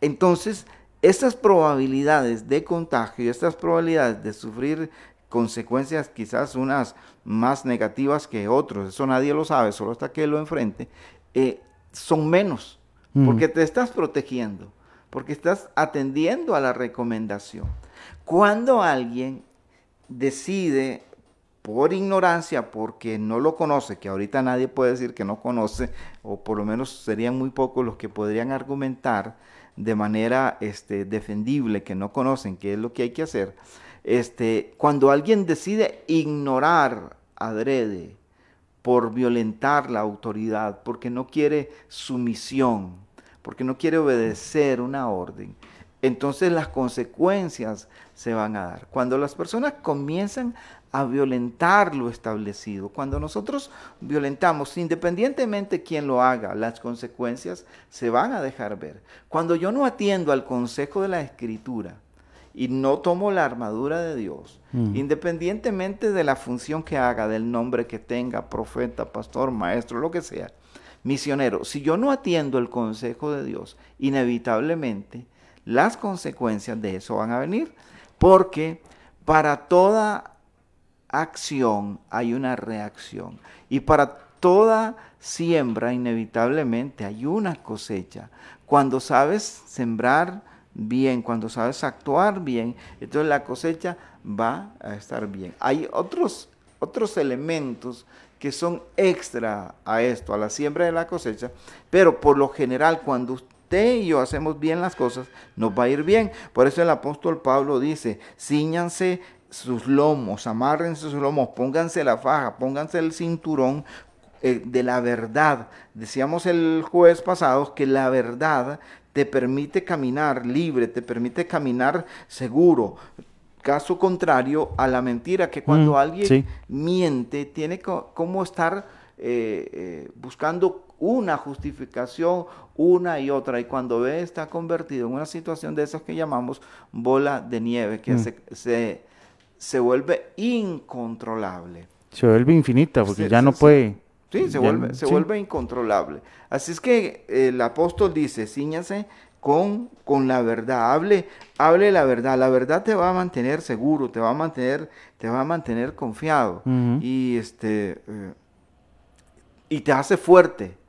entonces, estas probabilidades de contagio, y estas probabilidades de sufrir consecuencias quizás unas más negativas que otros, eso nadie lo sabe, solo hasta que lo enfrente, eh, son menos, mm. porque te estás protegiendo, porque estás atendiendo a la recomendación. Cuando alguien decide por ignorancia, porque no lo conoce, que ahorita nadie puede decir que no conoce, o por lo menos serían muy pocos los que podrían argumentar de manera este, defendible que no conocen qué es lo que hay que hacer. Este, cuando alguien decide ignorar adrede por violentar la autoridad, porque no quiere sumisión, porque no quiere obedecer una orden, entonces las consecuencias se van a dar. Cuando las personas comienzan a violentar lo establecido, cuando nosotros violentamos, independientemente quién lo haga, las consecuencias se van a dejar ver. Cuando yo no atiendo al consejo de la escritura, y no tomo la armadura de Dios, mm. independientemente de la función que haga, del nombre que tenga, profeta, pastor, maestro, lo que sea, misionero, si yo no atiendo el consejo de Dios, inevitablemente las consecuencias de eso van a venir, porque para toda acción hay una reacción y para toda siembra inevitablemente hay una cosecha. Cuando sabes sembrar bien, cuando sabes actuar bien, entonces la cosecha va a estar bien. Hay otros, otros elementos que son extra a esto, a la siembra de la cosecha, pero por lo general cuando usted y yo hacemos bien las cosas, nos va a ir bien. Por eso el apóstol Pablo dice, ciñanse sus lomos, amárrense sus lomos, pónganse la faja, pónganse el cinturón eh, de la verdad. Decíamos el jueves pasado que la verdad te permite caminar libre, te permite caminar seguro. Caso contrario a la mentira, que cuando mm, alguien miente, tiene como estar eh, eh, buscando una justificación una y otra y cuando ve está convertido en una situación de esas que llamamos bola de nieve que mm. se, se, vuelve incontrolable. Se vuelve infinita porque ya no puede. Sí, se, vuelve, se vuelve incontrolable. Así es que el apóstol dice, ciñase con, con la verdad, hable, hable la verdad, la verdad te va a mantener seguro, te va a mantener, te va a mantener confiado y este eh, y te hace fuerte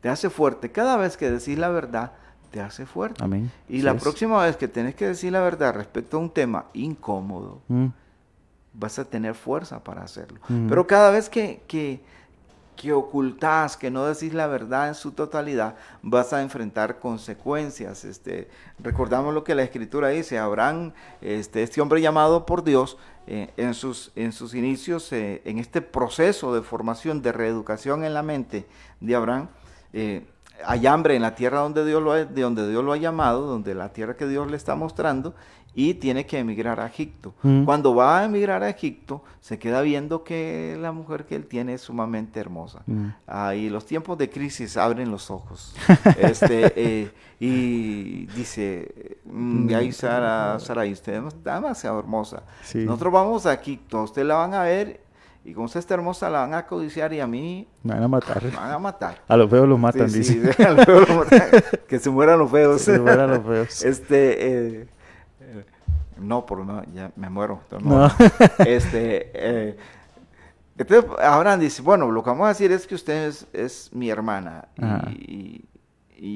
te hace fuerte. Cada vez que decís la verdad, te hace fuerte. Amén. Y la próxima vez que tenés que decir la verdad respecto a un tema incómodo, mm. vas a tener fuerza para hacerlo. Mm. Pero cada vez que, que, que ocultás, que no decís la verdad en su totalidad, vas a enfrentar consecuencias. Este, recordamos lo que la escritura dice, Abraham, este, este hombre llamado por Dios, eh, en, sus, en sus inicios, eh, en este proceso de formación, de reeducación en la mente de Abraham, eh, hay hambre en la tierra donde Dios, lo ha, de donde Dios lo ha llamado, donde la tierra que Dios le está mostrando, y tiene que emigrar a Egipto. Mm. Cuando va a emigrar a Egipto, se queda viendo que la mujer que él tiene es sumamente hermosa. Mm. Ah, y los tiempos de crisis abren los ojos. *laughs* este, eh, y dice, mm, ahí Sara, Sara, usted es demasiado hermosa. Nosotros vamos a Egipto, usted la van a ver y como usted está hermosa, la van a codiciar y a mí... Me van a matar. Me van a matar. A los feos los matan, dice. Sí, *laughs* a los feos los matan. *laughs* que se mueran los feos. Que se mueran los feos. *laughs* Este... Eh, no, por no, ya me muero. No. este... Eh, entonces Abraham dice, bueno, lo que vamos a decir es que usted es, mi hermana. y, y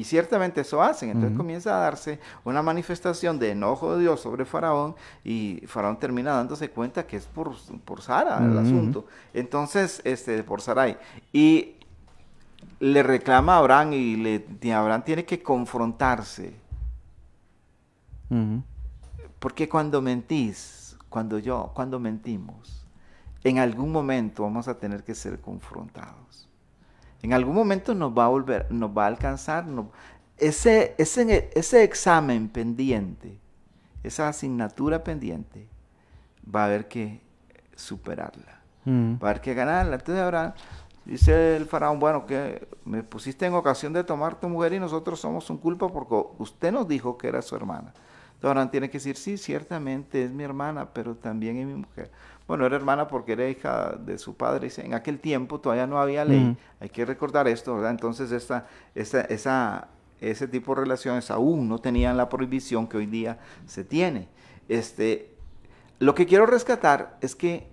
ciertamente eso hacen. Entonces comienza a darse una manifestación de enojo de Dios sobre Faraón y Faraón termina dándose cuenta que es por, por Sara el asunto. Entonces, este, por Sarai. Y le reclama a Abraham y le, Abraham tiene que confrontarse. Porque cuando mentís, cuando yo, cuando mentimos, en algún momento vamos a tener que ser confrontados. En algún momento nos va a volver, nos va a alcanzar ese, ese, ese examen pendiente, esa asignatura pendiente, va a haber que superarla, mm. va a haber que ganarla. Entonces ahora dice el faraón, bueno, que me pusiste en ocasión de tomar tu mujer y nosotros somos un culpa porque usted nos dijo que era su hermana. Entonces ahora tiene que decir, sí, ciertamente es mi hermana, pero también es mi mujer. Bueno, era hermana porque era hija de su padre. En aquel tiempo todavía no había ley. Hay que recordar esto, ¿verdad? Entonces, esta, esa, ese tipo de relaciones aún no tenían la prohibición que hoy día se tiene. Este, lo que quiero rescatar es que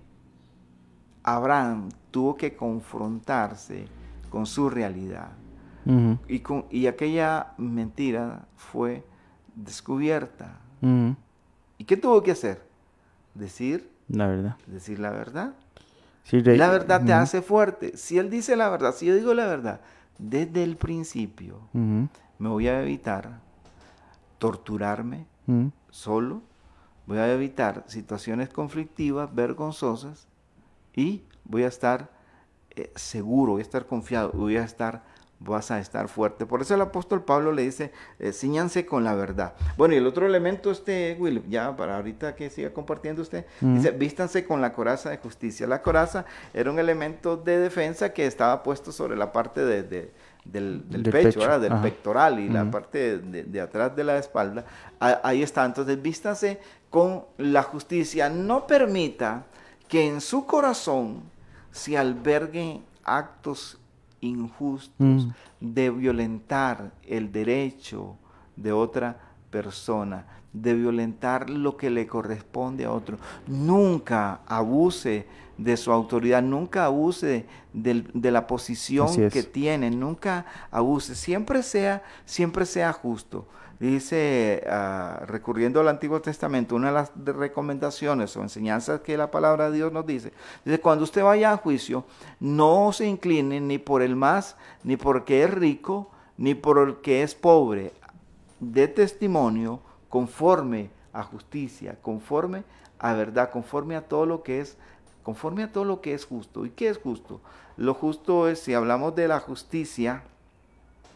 Abraham tuvo que confrontarse con su realidad. y, con, y aquella mentira fue descubierta. ¿Y qué tuvo que hacer? Decir la verdad. Decir la verdad. la verdad te hace fuerte. Si él dice la verdad, si yo digo la verdad, desde el principio me voy a evitar torturarme solo, voy a evitar situaciones conflictivas, vergonzosas y voy a estar eh, seguro, voy a estar confiado, voy a estar vas a estar fuerte. Por eso el apóstol Pablo le dice, eh, ciñanse con la verdad. Bueno, y el otro elemento, este, Will, ya para ahorita que siga compartiendo usted, dice, vístanse con la coraza de justicia. La coraza era un elemento de defensa que estaba puesto sobre la parte de, del, pecho, del pectoral y la parte de, atrás de la espalda. ahí está. Entonces, vístanse con la justicia. No permita que en su corazón se alberguen actos injustos, mm. de violentar el derecho de otra persona, de violentar lo que le corresponde a otro. Nunca abuse de su autoridad, nunca abuse de, la posición que tiene, nunca abuse, siempre sea, siempre sea justo dice, ah, recurriendo al Antiguo Testamento, una de las recomendaciones o enseñanzas que la palabra de Dios nos dice, dice, cuando usted vaya a juicio, no se incline ni por el más, ni porque es rico, ni por el que es pobre, de testimonio conforme a justicia, conforme a verdad, conforme a todo lo que es conforme a todo lo que es justo. ¿Y qué es justo? Lo justo es, si hablamos de la justicia,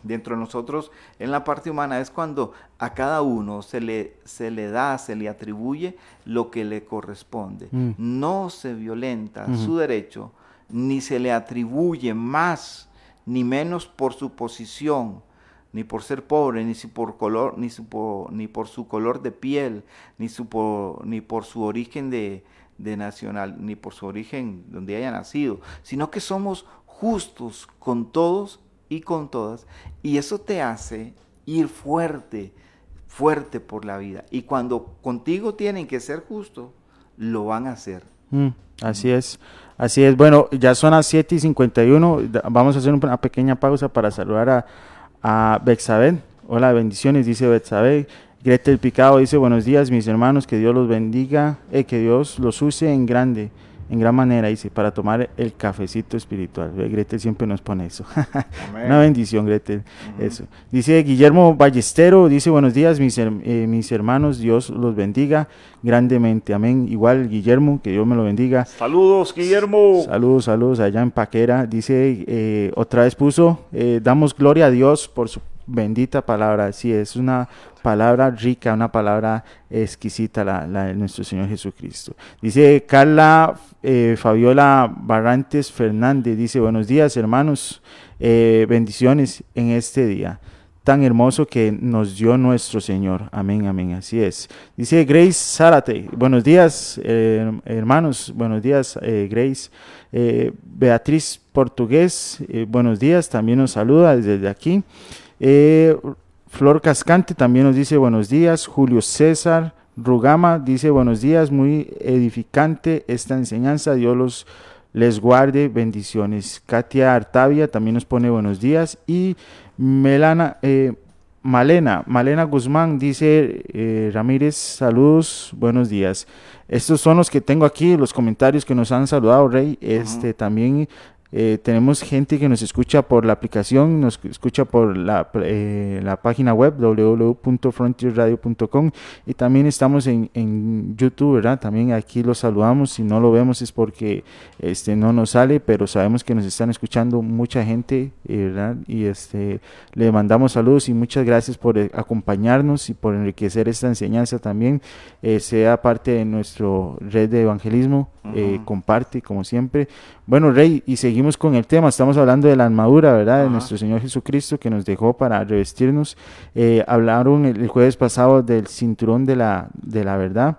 dentro de nosotros en la parte humana es cuando a cada uno se le, se le da, se le atribuye lo que le corresponde. Mm. No se violenta su derecho, ni se le atribuye más ni menos por su posición, ni por ser pobre, ni por color, ni, ni por su color de piel, ni, su, por, ni por su origen de, de nacional, ni por su origen donde haya nacido, sino que somos justos con todos y con todas. Y eso te hace ir fuerte, fuerte por la vida. Y cuando contigo tienen que ser justos, lo van a hacer. Mm, así es, así es. Bueno, ya son las 7 y 51. Vamos a hacer una pequeña pausa para saludar a, a Bexabel. Hola, bendiciones, dice Bexabel. Gretel Picado dice, buenos días mis hermanos, que Dios los bendiga, eh, que Dios los use en grande en gran manera, dice, para tomar el cafecito espiritual. Gretel siempre nos pone eso. *laughs* Una bendición, Gretel. Eso. Dice Guillermo Ballestero, dice, buenos días, mis, eh, mis hermanos, Dios los bendiga grandemente. Amén. Igual, Guillermo, que Dios me lo bendiga. Saludos, Guillermo. Saludos, saludos allá en Paquera. Dice, eh, otra vez puso, eh, damos gloria a Dios por su bendita palabra. Sí, es una palabra rica, una palabra exquisita, la, de nuestro Señor Jesucristo. Dice Carla eh, Fabiola Barrantes Fernández, dice, buenos días hermanos, eh, bendiciones en este día tan hermoso que nos dio nuestro Señor. Amén, amén, así es. Dice Grace Zárate, buenos días eh, hermanos, buenos días Grace. Beatriz Portugués, buenos días, también nos saluda desde aquí. Eh, Flor Cascante también nos dice buenos días. Julio César Rugama dice buenos días, muy edificante esta enseñanza. Dios los les guarde bendiciones. Katia Artavia también nos pone buenos días. Y Melana, eh, Malena, Malena Guzmán dice eh, Ramírez, saludos, buenos días. Estos son los que tengo aquí, los comentarios que nos han saludado, Rey. Este también eh, tenemos gente que nos escucha por la aplicación, nos escucha por la, eh, la página web www.frontierradio.com y también estamos en, en, YouTube, ¿verdad? También aquí los saludamos, si no lo vemos es porque este, no nos sale, pero sabemos que nos están escuchando mucha gente, eh, ¿verdad? Y este, le mandamos saludos y muchas gracias por acompañarnos y por enriquecer esta enseñanza también, sea parte de nuestro red de evangelismo, comparte como siempre. Bueno, Rey, y seguimos con el tema. Estamos hablando de la armadura, ¿verdad? De nuestro Señor Jesucristo que nos dejó para revestirnos. Eh, hablaron el, jueves pasado del cinturón de la, de la verdad.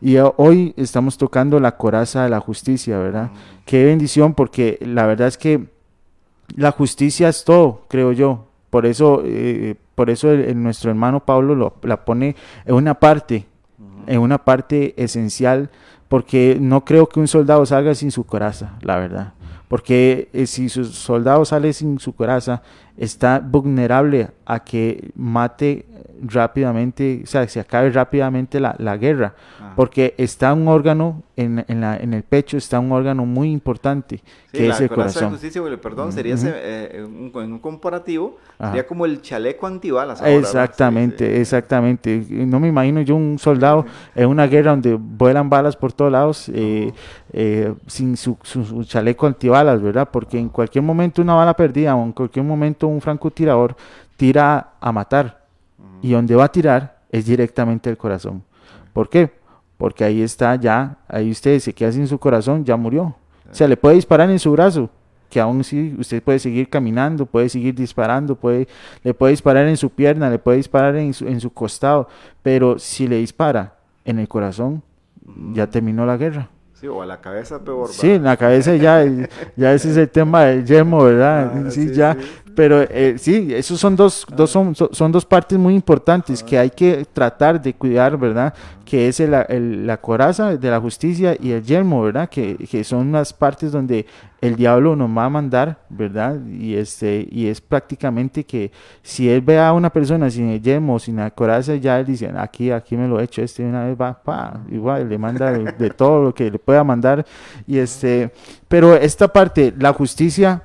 Y hoy estamos tocando la coraza de la justicia, ¿verdad? Qué bendición, porque la verdad es que la justicia es todo, creo yo. Por eso, eh, por eso nuestro hermano Pablo lo, la pone en una parte, en una parte esencial porque no creo que un soldado salga sin su coraza, la verdad. Porque eh, si su soldado sale sin su coraza, está vulnerable a que mate rápidamente, o sea, se acabe rápidamente la, guerra, porque está un órgano en, en, la, en el pecho está un órgano muy importante, que es el corazón. Justicia, perdón, sería eh, un, en un comparativo, sería como el chaleco antibalas. Ahora, exactamente, exactamente. No me imagino yo un soldado en una guerra donde vuelan balas por todos lados eh, eh, sin su, su, chaleco antibalas, ¿verdad? Porque en cualquier momento una bala perdida o en cualquier momento un francotirador tira a matar y donde va a tirar es directamente el corazón. ¿Por qué? Porque ahí está ya, ahí usted se queda sin su corazón, ya murió. O sea, le puede disparar en su brazo, que aún sí usted puede seguir caminando, puede seguir disparando, puede, le puede disparar en su pierna, le puede disparar en su, en su costado, pero si le dispara en el corazón, ya terminó la guerra. Sí, o a la cabeza peor. Sí, en la cabeza ya, ya ese es el *laughs* tema del yermo, ¿verdad? Ah, sí, ya, pero eh, sí, esos son dos, dos son, son, dos partes muy importantes que hay que tratar de cuidar, ¿verdad? Que es el, la coraza de la justicia y el yelmo, ¿verdad? Que, que, son las partes donde el diablo nos va a mandar, ¿verdad? Y, este, y es prácticamente que si él ve a una persona sin el yelmo, sin la coraza, ya él dice, aquí, aquí me lo he hecho, este una vez va, pa, igual, le manda de, de todo lo que le pueda mandar. Y este, pero esta parte, la justicia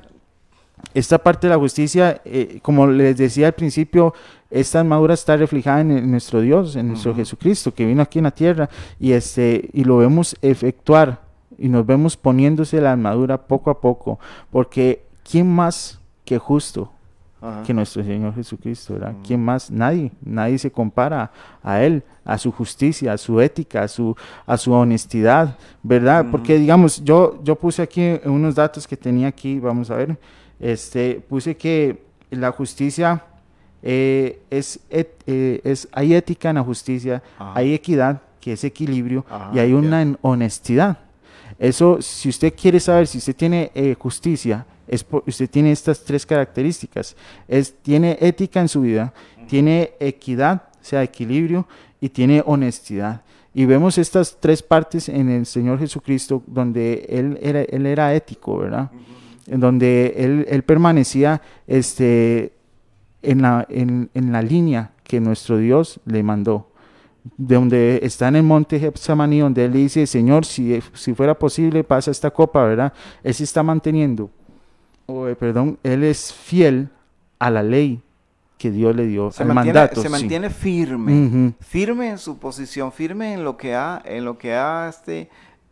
esta parte de la justicia, eh, como les decía al principio, esta armadura está reflejada en, nuestro Dios, en nuestro Jesucristo, que vino aquí en la tierra, y, este, y lo vemos efectuar, y nos vemos poniéndose la armadura poco a poco, porque ¿quién más que justo que nuestro Señor Jesucristo, ¿verdad? ¿Quién más? Nadie, nadie se compara a Él, a su justicia, a su ética, a su, a su honestidad, ¿verdad? Porque digamos, yo, yo puse aquí unos datos que tenía aquí, vamos a ver, este, puse que la justicia eh, es, eh, es, hay ética en la justicia, hay equidad, que es equilibrio, y hay una honestidad. Eso, si usted quiere saber si usted tiene eh, justicia, es usted tiene estas tres características. Es, tiene ética en su vida, tiene equidad, o sea, equilibrio, y tiene honestidad. Y vemos estas tres partes en el Señor Jesucristo, donde Él era, él era ético, ¿verdad? En donde él, él permanecía este, en, la, en, en, la línea que nuestro Dios le mandó. De donde está en el monte Getsemaní, donde él dice, Señor, si, si fuera posible, pasa esta copa, ¿verdad? Él se está manteniendo, o, eh, perdón, él es fiel a la ley que Dios le dio, se mandato. Se mantiene firme, firme en su posición, firme en lo que ha, en lo que ha este,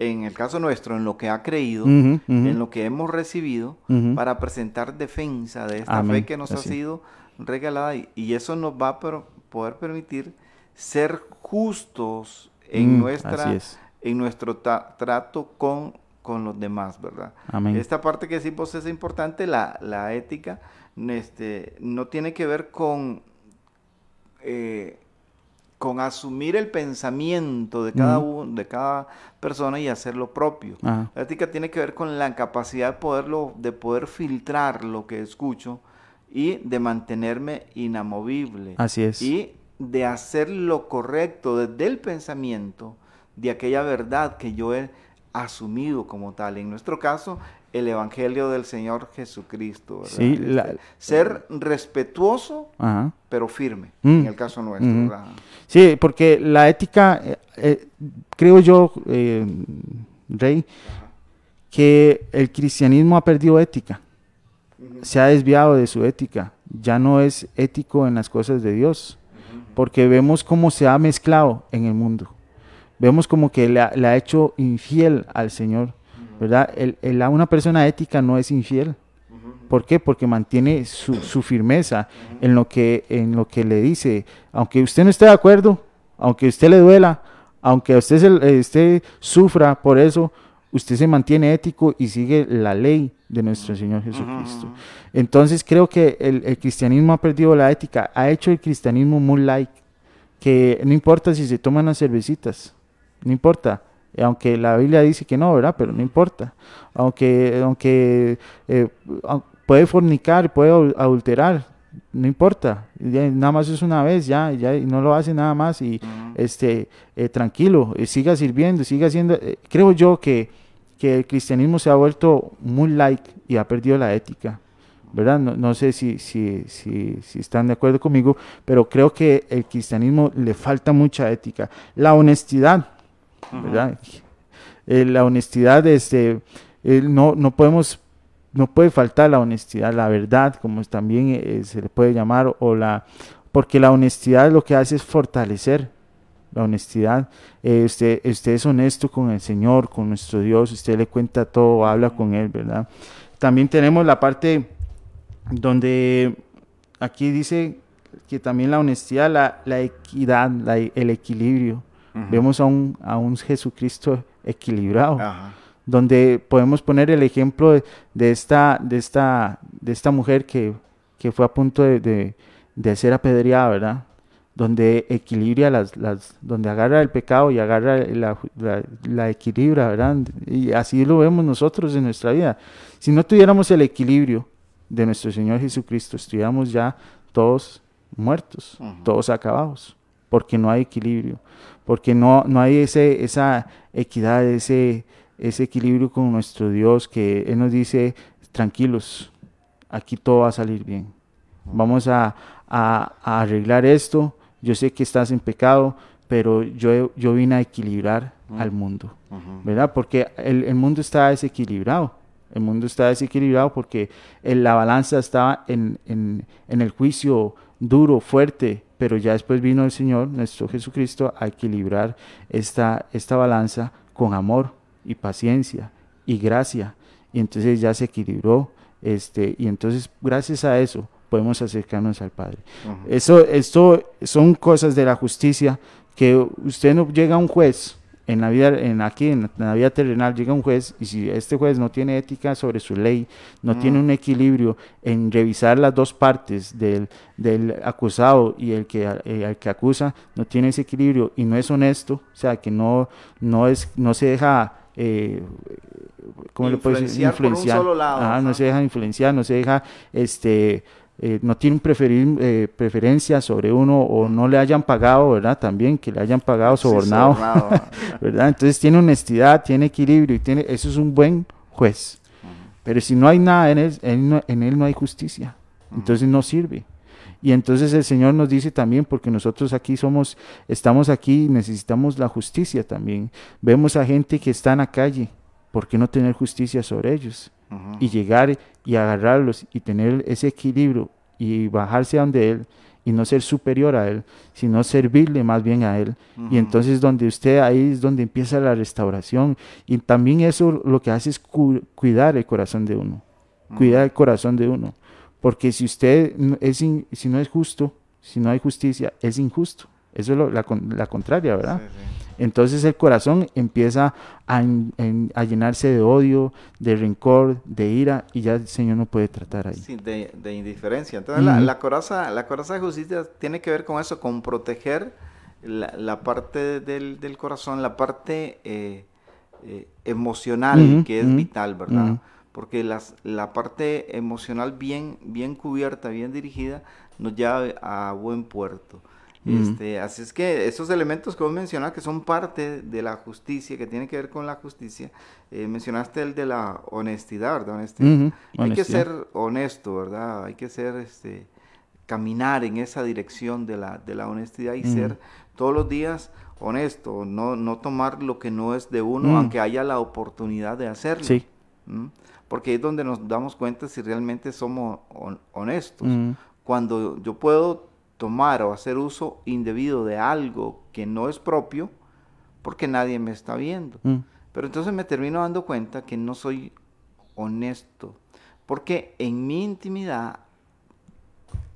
en el caso nuestro, en lo que ha creído, en lo que hemos recibido, para presentar defensa de esta fe que nos ha sido regalada. Y, eso nos va a poder permitir ser justos en, mm, nuestra, en nuestro trato con, con los demás, ¿verdad? Esta parte que decimos es importante, la, la ética, este, no tiene que ver con... Eh, con asumir el pensamiento de cada, uno, de cada persona y hacer lo propio. La ética tiene que ver con la capacidad de, poderlo, de poder filtrar lo que escucho y de mantenerme inamovible. Así es. Y de hacer lo correcto desde el pensamiento de aquella verdad que yo he asumido como tal. En nuestro caso, el Evangelio del Señor Jesucristo. Sí, este, ser respetuoso, pero firme, mm. en el caso nuestro. Sí, porque la ética, eh, eh, creo yo, eh, Rey, que el cristianismo ha perdido ética, se ha desviado de su ética, ya no es ético en las cosas de Dios, porque vemos cómo se ha mezclado en el mundo, vemos como que le ha hecho infiel al Señor ¿verdad? El, una persona ética no es infiel. ¿Por qué? Porque mantiene su, firmeza en lo, que, en lo que le dice. Aunque usted no esté de acuerdo, aunque usted le duela, aunque usted, se, sufra por eso, usted se mantiene ético y sigue la ley de nuestro Señor Jesucristo. Entonces creo que el, el, cristianismo ha perdido la ética, ha hecho el cristianismo muy like, que no importa si se toman las cervecitas, no importa, aunque la Biblia dice que no, ¿verdad? Pero no importa. Aunque, aunque eh, puede fornicar, puede adulterar, no importa. nada más es una vez, ya, ya y no lo hace nada más y este eh, tranquilo, eh, siga sirviendo, siga haciendo. creo yo que, que el cristianismo se ha vuelto muy like y ha perdido la ética. ¿verdad? No, no, sé si, si, si, si, están de acuerdo conmigo, pero creo que el cristianismo le falta mucha ética. La honestidad, eh, la honestidad, este, eh, no, no podemos, no puede faltar la honestidad, la verdad, como también eh, se le puede llamar, o la, porque la honestidad lo que hace es fortalecer la honestidad. usted, usted es honesto con el Señor, con nuestro Dios, usted le cuenta todo, habla con Él, ¿verdad? También tenemos la parte donde aquí dice que también la honestidad, la, equidad, el equilibrio. Vemos a un, a un Jesucristo equilibrado, donde podemos poner el ejemplo de, esta, de, esta, de esta mujer que, que fue a punto de, de, ser apedreada, ¿verdad? Donde equilibra las, las, donde agarra el pecado y agarra la, la, equilibra, ¿verdad? Y así lo vemos nosotros en nuestra vida. Si no tuviéramos el equilibrio de nuestro Señor Jesucristo, estuviéramos ya todos muertos, todos acabados, porque no hay equilibrio, porque no, no hay ese, esa equidad, ese, ese equilibrio con nuestro Dios que Él nos dice, tranquilos, aquí todo va a salir bien. Vamos a, arreglar esto. Yo sé que estás en pecado, pero yo, yo vine a equilibrar al mundo, ¿verdad? Porque el, el, mundo está desequilibrado. El mundo está desequilibrado porque la balanza estaba en, en, en el juicio duro, fuerte, pero ya después vino el Señor, nuestro Jesucristo, a equilibrar esta, esta balanza con amor y paciencia y gracia. Y entonces ya se equilibró. Este, y entonces, gracias a eso, podemos acercarnos al Padre. Eso, esto son cosas de la justicia que usted no llega a un juez en la vida, en aquí en la vida terrenal llega un juez y si este juez no tiene ética sobre su ley, no tiene mm. un equilibrio en revisar las dos partes del, del acusado y el que, eh, el que acusa, no tiene ese equilibrio y no es honesto, o sea, que no, no, es, no se deja... Eh, ¿cómo le puedo decir? Influenciar. no se deja influenciar, no se deja este eh, no tienen preferir, eh, preferencia sobre uno o no le hayan pagado, ¿verdad? También que le hayan pagado sobornado, *laughs* ¿verdad? Entonces tiene honestidad, tiene equilibrio y tiene, eso es un buen juez. Pero si no hay nada en él, en, él no hay justicia, entonces no sirve. Y entonces el Señor nos dice también, porque nosotros aquí somos, estamos aquí y necesitamos la justicia también. Vemos a gente que está en la calle, ¿por qué no tener justicia sobre ellos? Y llegar y agarrarlos y tener ese equilibrio y bajarse a donde Él y no ser superior a Él, sino servirle más bien a Él. Y entonces donde usted ahí es donde empieza la restauración. Y también eso lo que hace es cuidar el corazón de uno, cuidar el corazón de uno. Porque si usted es si no es justo, si no hay justicia, es injusto. Eso es la, la, contraria, ¿verdad? Entonces el corazón empieza a, llenarse de odio, de rencor, de ira, y ya el Señor no puede tratar ahí. Sí, de, indiferencia. Entonces la, coraza, la coraza de justicia tiene que ver con eso, con proteger la, parte del, corazón, la parte eh, eh, emocional, que es vital, ¿verdad? Porque las, la parte emocional bien, bien cubierta, bien dirigida, nos lleva a buen puerto. Este, así es que esos elementos que vos mencionas que son parte de la justicia, que tienen que ver con la justicia, eh, mencionaste el de la honestidad, ¿verdad? Hay que ser honesto, ¿verdad? Hay que ser, este, caminar en esa dirección de la, de la honestidad y ser todos los días honesto, no, no tomar lo que no es de uno, aunque haya la oportunidad de hacerlo. Sí. Porque es donde nos damos cuenta si realmente somos honestos. Cuando yo puedo tomar o hacer uso indebido de algo que no es propio porque nadie me está viendo. Mm. Pero entonces me termino dando cuenta que no soy honesto, porque en mi intimidad,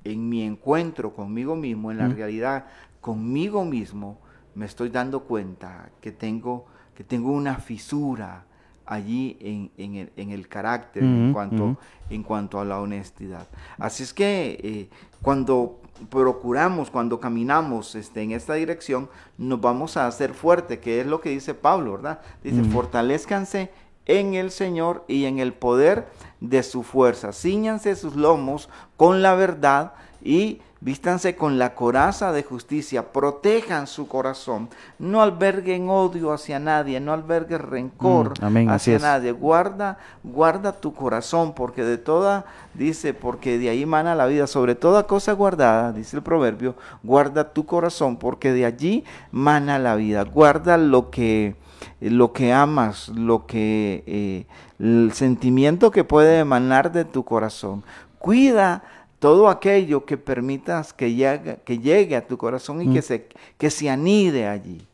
en mi encuentro conmigo mismo, en la mm. realidad conmigo mismo, me estoy dando cuenta que tengo, que tengo una fisura allí en, el, carácter en, cuanto, en cuanto a la honestidad. Así es que eh, cuando procuramos, cuando caminamos este, en esta dirección, nos vamos a hacer fuerte, que es lo que dice Pablo, ¿verdad? Dice, fortalezcanse en el Señor y en el poder de su fuerza. Cíñanse sus lomos con la verdad y Vístanse con la coraza de justicia, protejan su corazón, no alberguen odio hacia nadie, no alberguen rencor mm, hacia nadie. Guarda, guarda tu corazón, porque de toda, dice, porque de ahí mana la vida, sobre toda cosa guardada, dice el proverbio, guarda tu corazón, porque de allí mana la vida. Guarda lo que lo que amas, lo que eh, el sentimiento que puede emanar de tu corazón. Cuida todo aquello que permitas que llegue, que llegue a tu corazón y que, se, que se anide allí.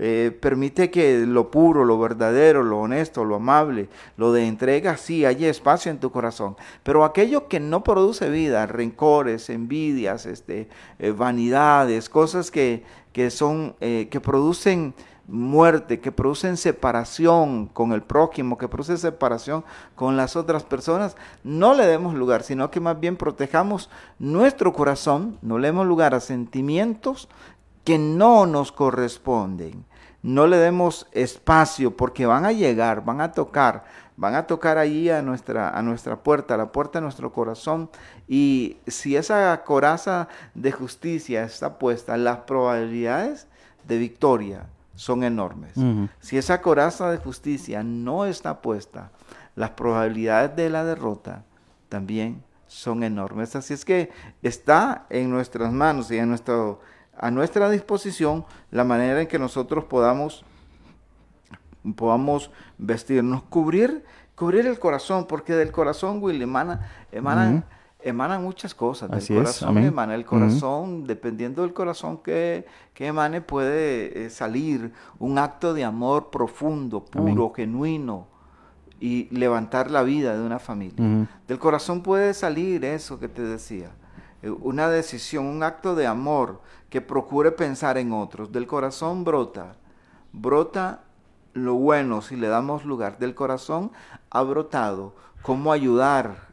Eh, permite que lo puro, lo verdadero, lo honesto, lo amable, lo de entrega, sí, haya espacio en tu corazón. Pero aquello que no produce vida, rencores, envidias, este, vanidades, cosas que, que son, que producen muerte, que producen separación con el prójimo, que producen separación con las otras personas, no le demos lugar, sino que más bien protejamos nuestro corazón, no le demos lugar a sentimientos que no nos corresponden. No le demos espacio porque van a llegar, van a tocar, van a tocar ahí a nuestra, a nuestra puerta, a la puerta de nuestro corazón. Y si esa coraza de justicia está puesta, las probabilidades de victoria son enormes. Si esa coraza de justicia no está puesta, las probabilidades de la derrota también son enormes. Así es que está en nuestras manos y nuestro, a nuestra disposición la manera en que nosotros podamos, podamos vestirnos, cubrir, cubrir el corazón, porque del corazón, Will, emana, emanan muchas cosas. Del corazón emana. El corazón, dependiendo del corazón que, emane, puede eh, salir un acto de amor profundo, puro, genuino y levantar la vida de una familia. Del corazón puede salir eso que te decía. Eh, una decisión, un acto de amor que procure pensar en otros. Del corazón brota, brota lo bueno si le damos lugar. Del corazón ha brotado cómo ayudar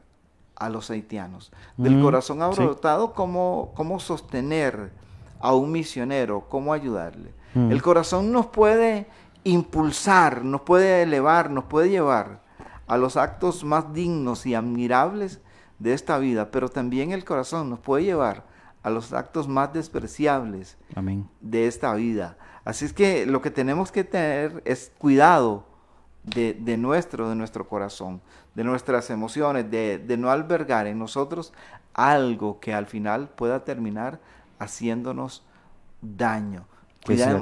a los haitianos. Del corazón ha brotado cómo, sostener a un misionero, cómo ayudarle. El corazón nos puede impulsar, nos puede elevar, nos puede llevar a los actos más dignos y admirables de esta vida, pero también el corazón nos puede llevar a los actos más despreciables de esta vida. Así es que lo que tenemos que tener es cuidado de, de nuestro, de nuestro corazón de nuestras emociones, de, no albergar en nosotros algo que al final pueda terminar haciéndonos daño.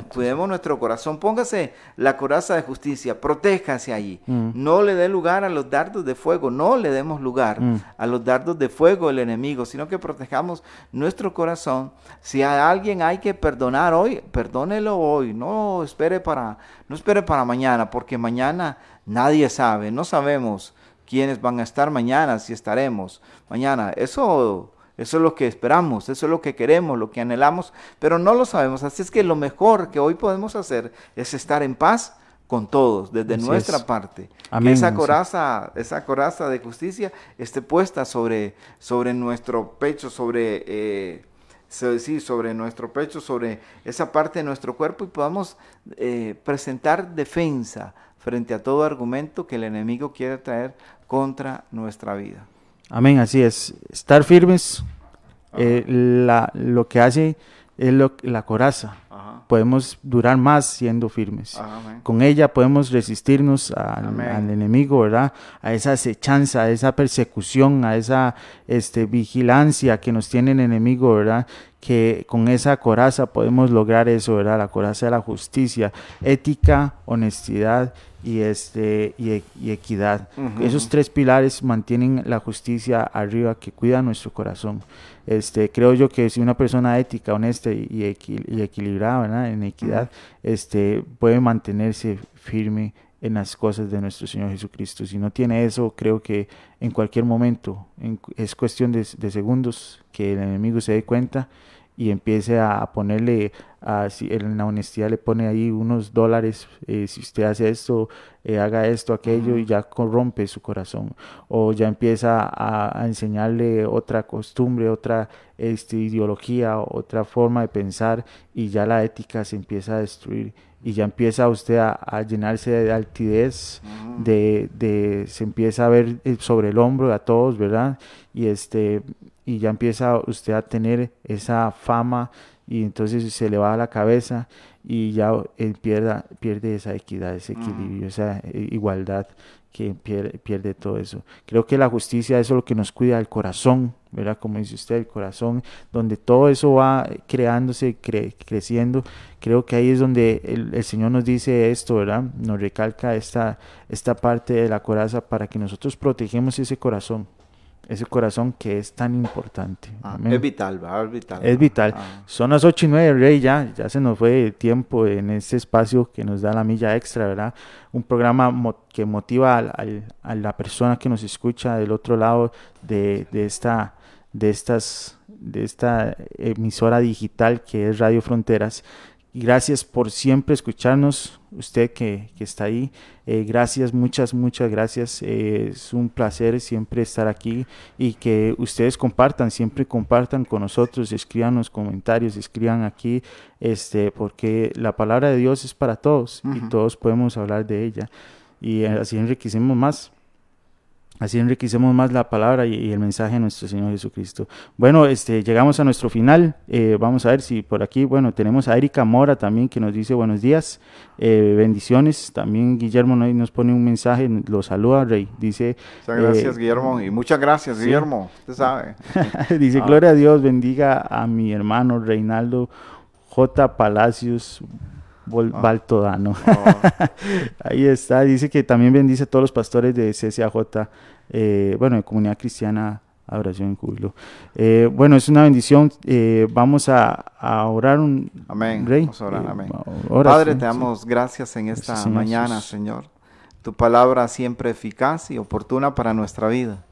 cuidemos nuestro corazón, póngase la coraza de justicia, protéjase allí. Mm. No le dé lugar a los dardos de fuego, no le demos lugar mm. a los dardos de fuego del enemigo, sino que protejamos nuestro corazón. Si a alguien hay que perdonar hoy, perdónelo hoy, no espere para, no espere para mañana, porque mañana nadie sabe, no sabemos quiénes van a estar mañana, si estaremos mañana. Eso, eso es lo que esperamos, eso es lo que queremos, lo que anhelamos, pero no lo sabemos. Así es que lo mejor que hoy podemos hacer es estar en paz con todos, desde nuestra parte. Que esa coraza, esa coraza de justicia esté puesta sobre, sobre nuestro pecho, sobre... Eh, sobre nuestro pecho, sobre esa parte de nuestro cuerpo y podamos eh, presentar defensa frente a todo argumento que el enemigo quiere traer contra nuestra vida. Amén, así es. Estar firmes, eh, lo que hace es la coraza. Podemos durar más siendo firmes. Con ella podemos resistirnos al, enemigo, ¿verdad? A esa acechanza, a esa persecución, a esa este, vigilancia que nos tiene el enemigo, ¿verdad? Que con esa coraza podemos lograr eso, ¿verdad? La coraza de la justicia, ética, honestidad y, este, y, equidad. Esos tres pilares mantienen la justicia arriba que cuida nuestro corazón. Este, creo yo que si una persona ética, honesta y, equilibrada en equidad, este, puede mantenerse firme en las cosas de nuestro Señor Jesucristo. Si no tiene eso, creo que en cualquier momento es cuestión de, de segundos que el enemigo se dé cuenta y empiece a, ponerle, a, si en la honestidad le pone ahí unos dólares, eh, si usted hace esto, eh, haga esto, aquello, y ya corrompe su corazón. O ya empieza a, enseñarle otra costumbre, otra este, ideología, otra forma de pensar, y ya la ética se empieza a destruir. Y ya empieza usted a, llenarse de altidez, de, de, se empieza a ver eh, sobre el hombro a todos, ¿verdad? Y este y ya empieza usted a tener esa fama y entonces se le va a la cabeza y ya él pierda, pierde esa equidad, ese equilibrio, esa eh, igualdad que pierde, pierde, todo eso. Creo que la justicia eso es lo que nos cuida el corazón, ¿verdad? Como dice usted, el corazón, donde todo eso va creándose, creciendo. Creo que ahí es donde el, Señor nos dice esto, ¿verdad? Nos recalca esta, esta parte de la coraza para que nosotros protegemos ese corazón, ese corazón que es tan importante. Ah, es vital, Es vital. Es vital. Ah. Son las ocho y nueve, Rey, ya, ya se nos fue tiempo en este espacio que nos da la milla extra, ¿verdad? Un programa que motiva a la persona que nos escucha del otro lado de, de esta de estas de esta emisora digital que es Radio Fronteras gracias por siempre escucharnos, usted que, está ahí. Eh, gracias, muchas, muchas gracias. Eh, es un placer siempre estar aquí y que ustedes compartan, siempre compartan con nosotros, escriban los comentarios, escriban aquí, este, porque la palabra de Dios es para todos y todos podemos hablar de ella. Y así enriquecemos más. Así enriquecemos más la palabra y, el mensaje de nuestro Señor Jesucristo. Bueno, este, llegamos a nuestro final. Eh, vamos a ver si por aquí, bueno, tenemos a Erika Mora también que nos dice buenos días, eh, bendiciones. También Guillermo nos pone un mensaje, lo saluda, Rey. Dice. Muchas gracias, eh, Guillermo, y muchas gracias, Guillermo. Usted sabe. *laughs* dice, ah. gloria a Dios, bendiga a mi hermano Reinaldo J. Palacios Baltodano. Ah. *laughs* Ahí está, dice que también bendice a todos los pastores de CCAJ, eh, bueno, de Comunidad Cristiana Adoración en Júbilo. Eh, bueno, es una bendición. Eh, vamos a, orar un amén. Rey. Vamos a orar, amén. Padre, te damos gracias en esta mañana, Señor. Tu palabra siempre eficaz y oportuna para nuestra vida.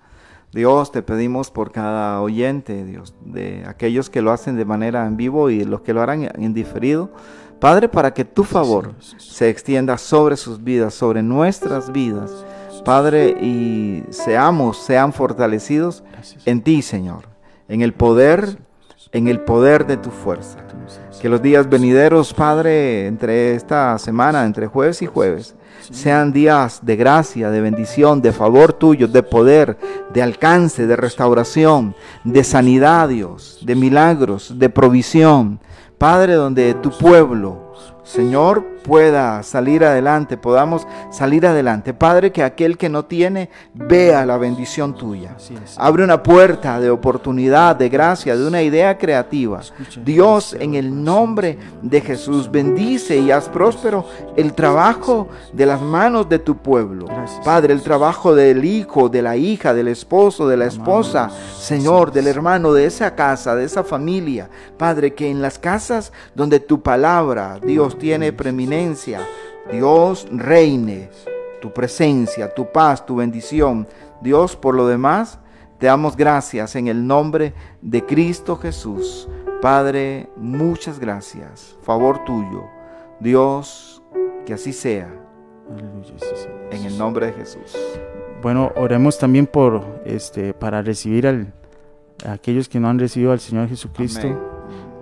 Dios, te pedimos por cada oyente, Dios, de aquellos que lo hacen de manera en vivo y los que lo harán en diferido. Padre, para que tu favor se extienda sobre sus vidas, sobre nuestras vidas. Padre, y seamos, sean fortalecidos en ti, Señor, en el poder, en el poder de tu fuerza. Que los días venideros, Padre, entre esta semana, entre jueves y jueves, sean días de gracia, de bendición, de favor tuyo, de poder, de alcance, de restauración, de sanidad, Dios, de milagros, de provisión, Padre, donde tu pueblo, Señor, pueda salir adelante, podamos salir adelante. Padre, que aquel que no tiene vea la bendición tuya. Abre una puerta de oportunidad, de gracia, de una idea creativa. Dios, en el nombre de Jesús, bendice y haz próspero el trabajo de las manos de tu pueblo. Padre, el trabajo del hijo, de la hija, del esposo, de la esposa, Señor, del hermano, de esa casa, de esa familia. Padre, que en las casas donde tu palabra, Dios, tiene preeminencia, Dios reine, tu presencia, tu paz, tu bendición. Dios, por lo demás, te damos gracias en el nombre de Cristo Jesús. Padre, muchas gracias. Favor tuyo. Dios, que así sea. En el nombre de Jesús. Bueno, oremos también por este para recibir al, a aquellos que no han recibido al Señor Jesucristo.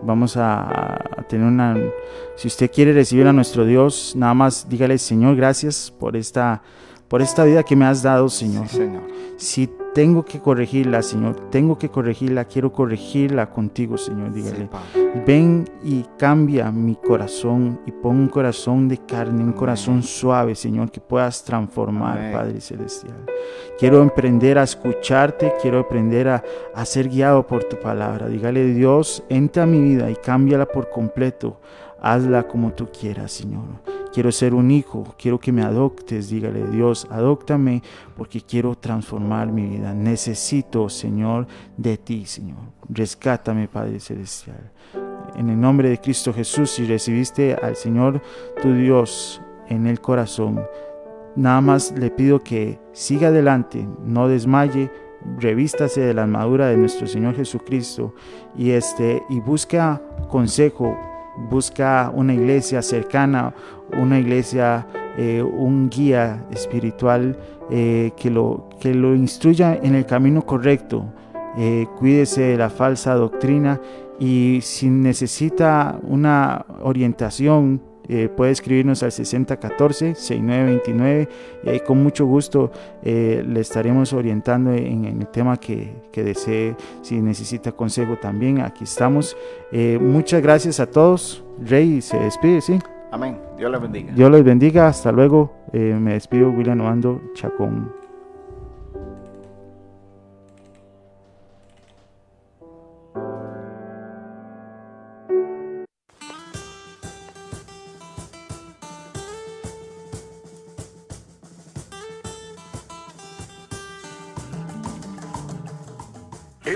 Vamos a, tener una... Si usted quiere recibir a nuestro Dios, nada más dígale, Señor, gracias por esta, por esta vida que me has dado, Señor. señor. Si tengo que corregirla, Señor, tengo que corregirla, quiero corregirla contigo, Señor, dígale. Ven y cambia mi corazón y pon un corazón de carne, un corazón suave, Señor, que puedas transformar, Padre Celestial. Quiero emprender a escucharte, quiero aprender a, a ser guiado por tu palabra. Dígale, Dios, entra a mi vida y cámbiala por completo. Hazla como tú quieras, Señor. Quiero ser un hijo, quiero que me adoptes, dígale Dios, adóptame porque quiero transformar mi vida. Necesito, Señor, de ti, Señor. Rescátame, Padre Celestial. En el nombre de Cristo Jesús, si recibiste al Señor tu Dios en el corazón, nada más le pido que siga adelante, no desmaye, revístase de la armadura de nuestro Señor Jesucristo y este y busca consejo busca una iglesia cercana, una iglesia, eh, un guía espiritual eh, que, lo, que lo instruya en el camino correcto. Eh, cuídese de la falsa doctrina y si necesita una orientación eh, puede escribirnos al 6014-6929 y ahí con mucho gusto eh, le estaremos orientando en, el tema que, que, desee, si necesita consejo también, aquí estamos. Eh, muchas gracias a todos. Rey se despide, ¿sí? Amén. Dios les bendiga. Dios les bendiga. Hasta luego. me despido, William Oando Chacón.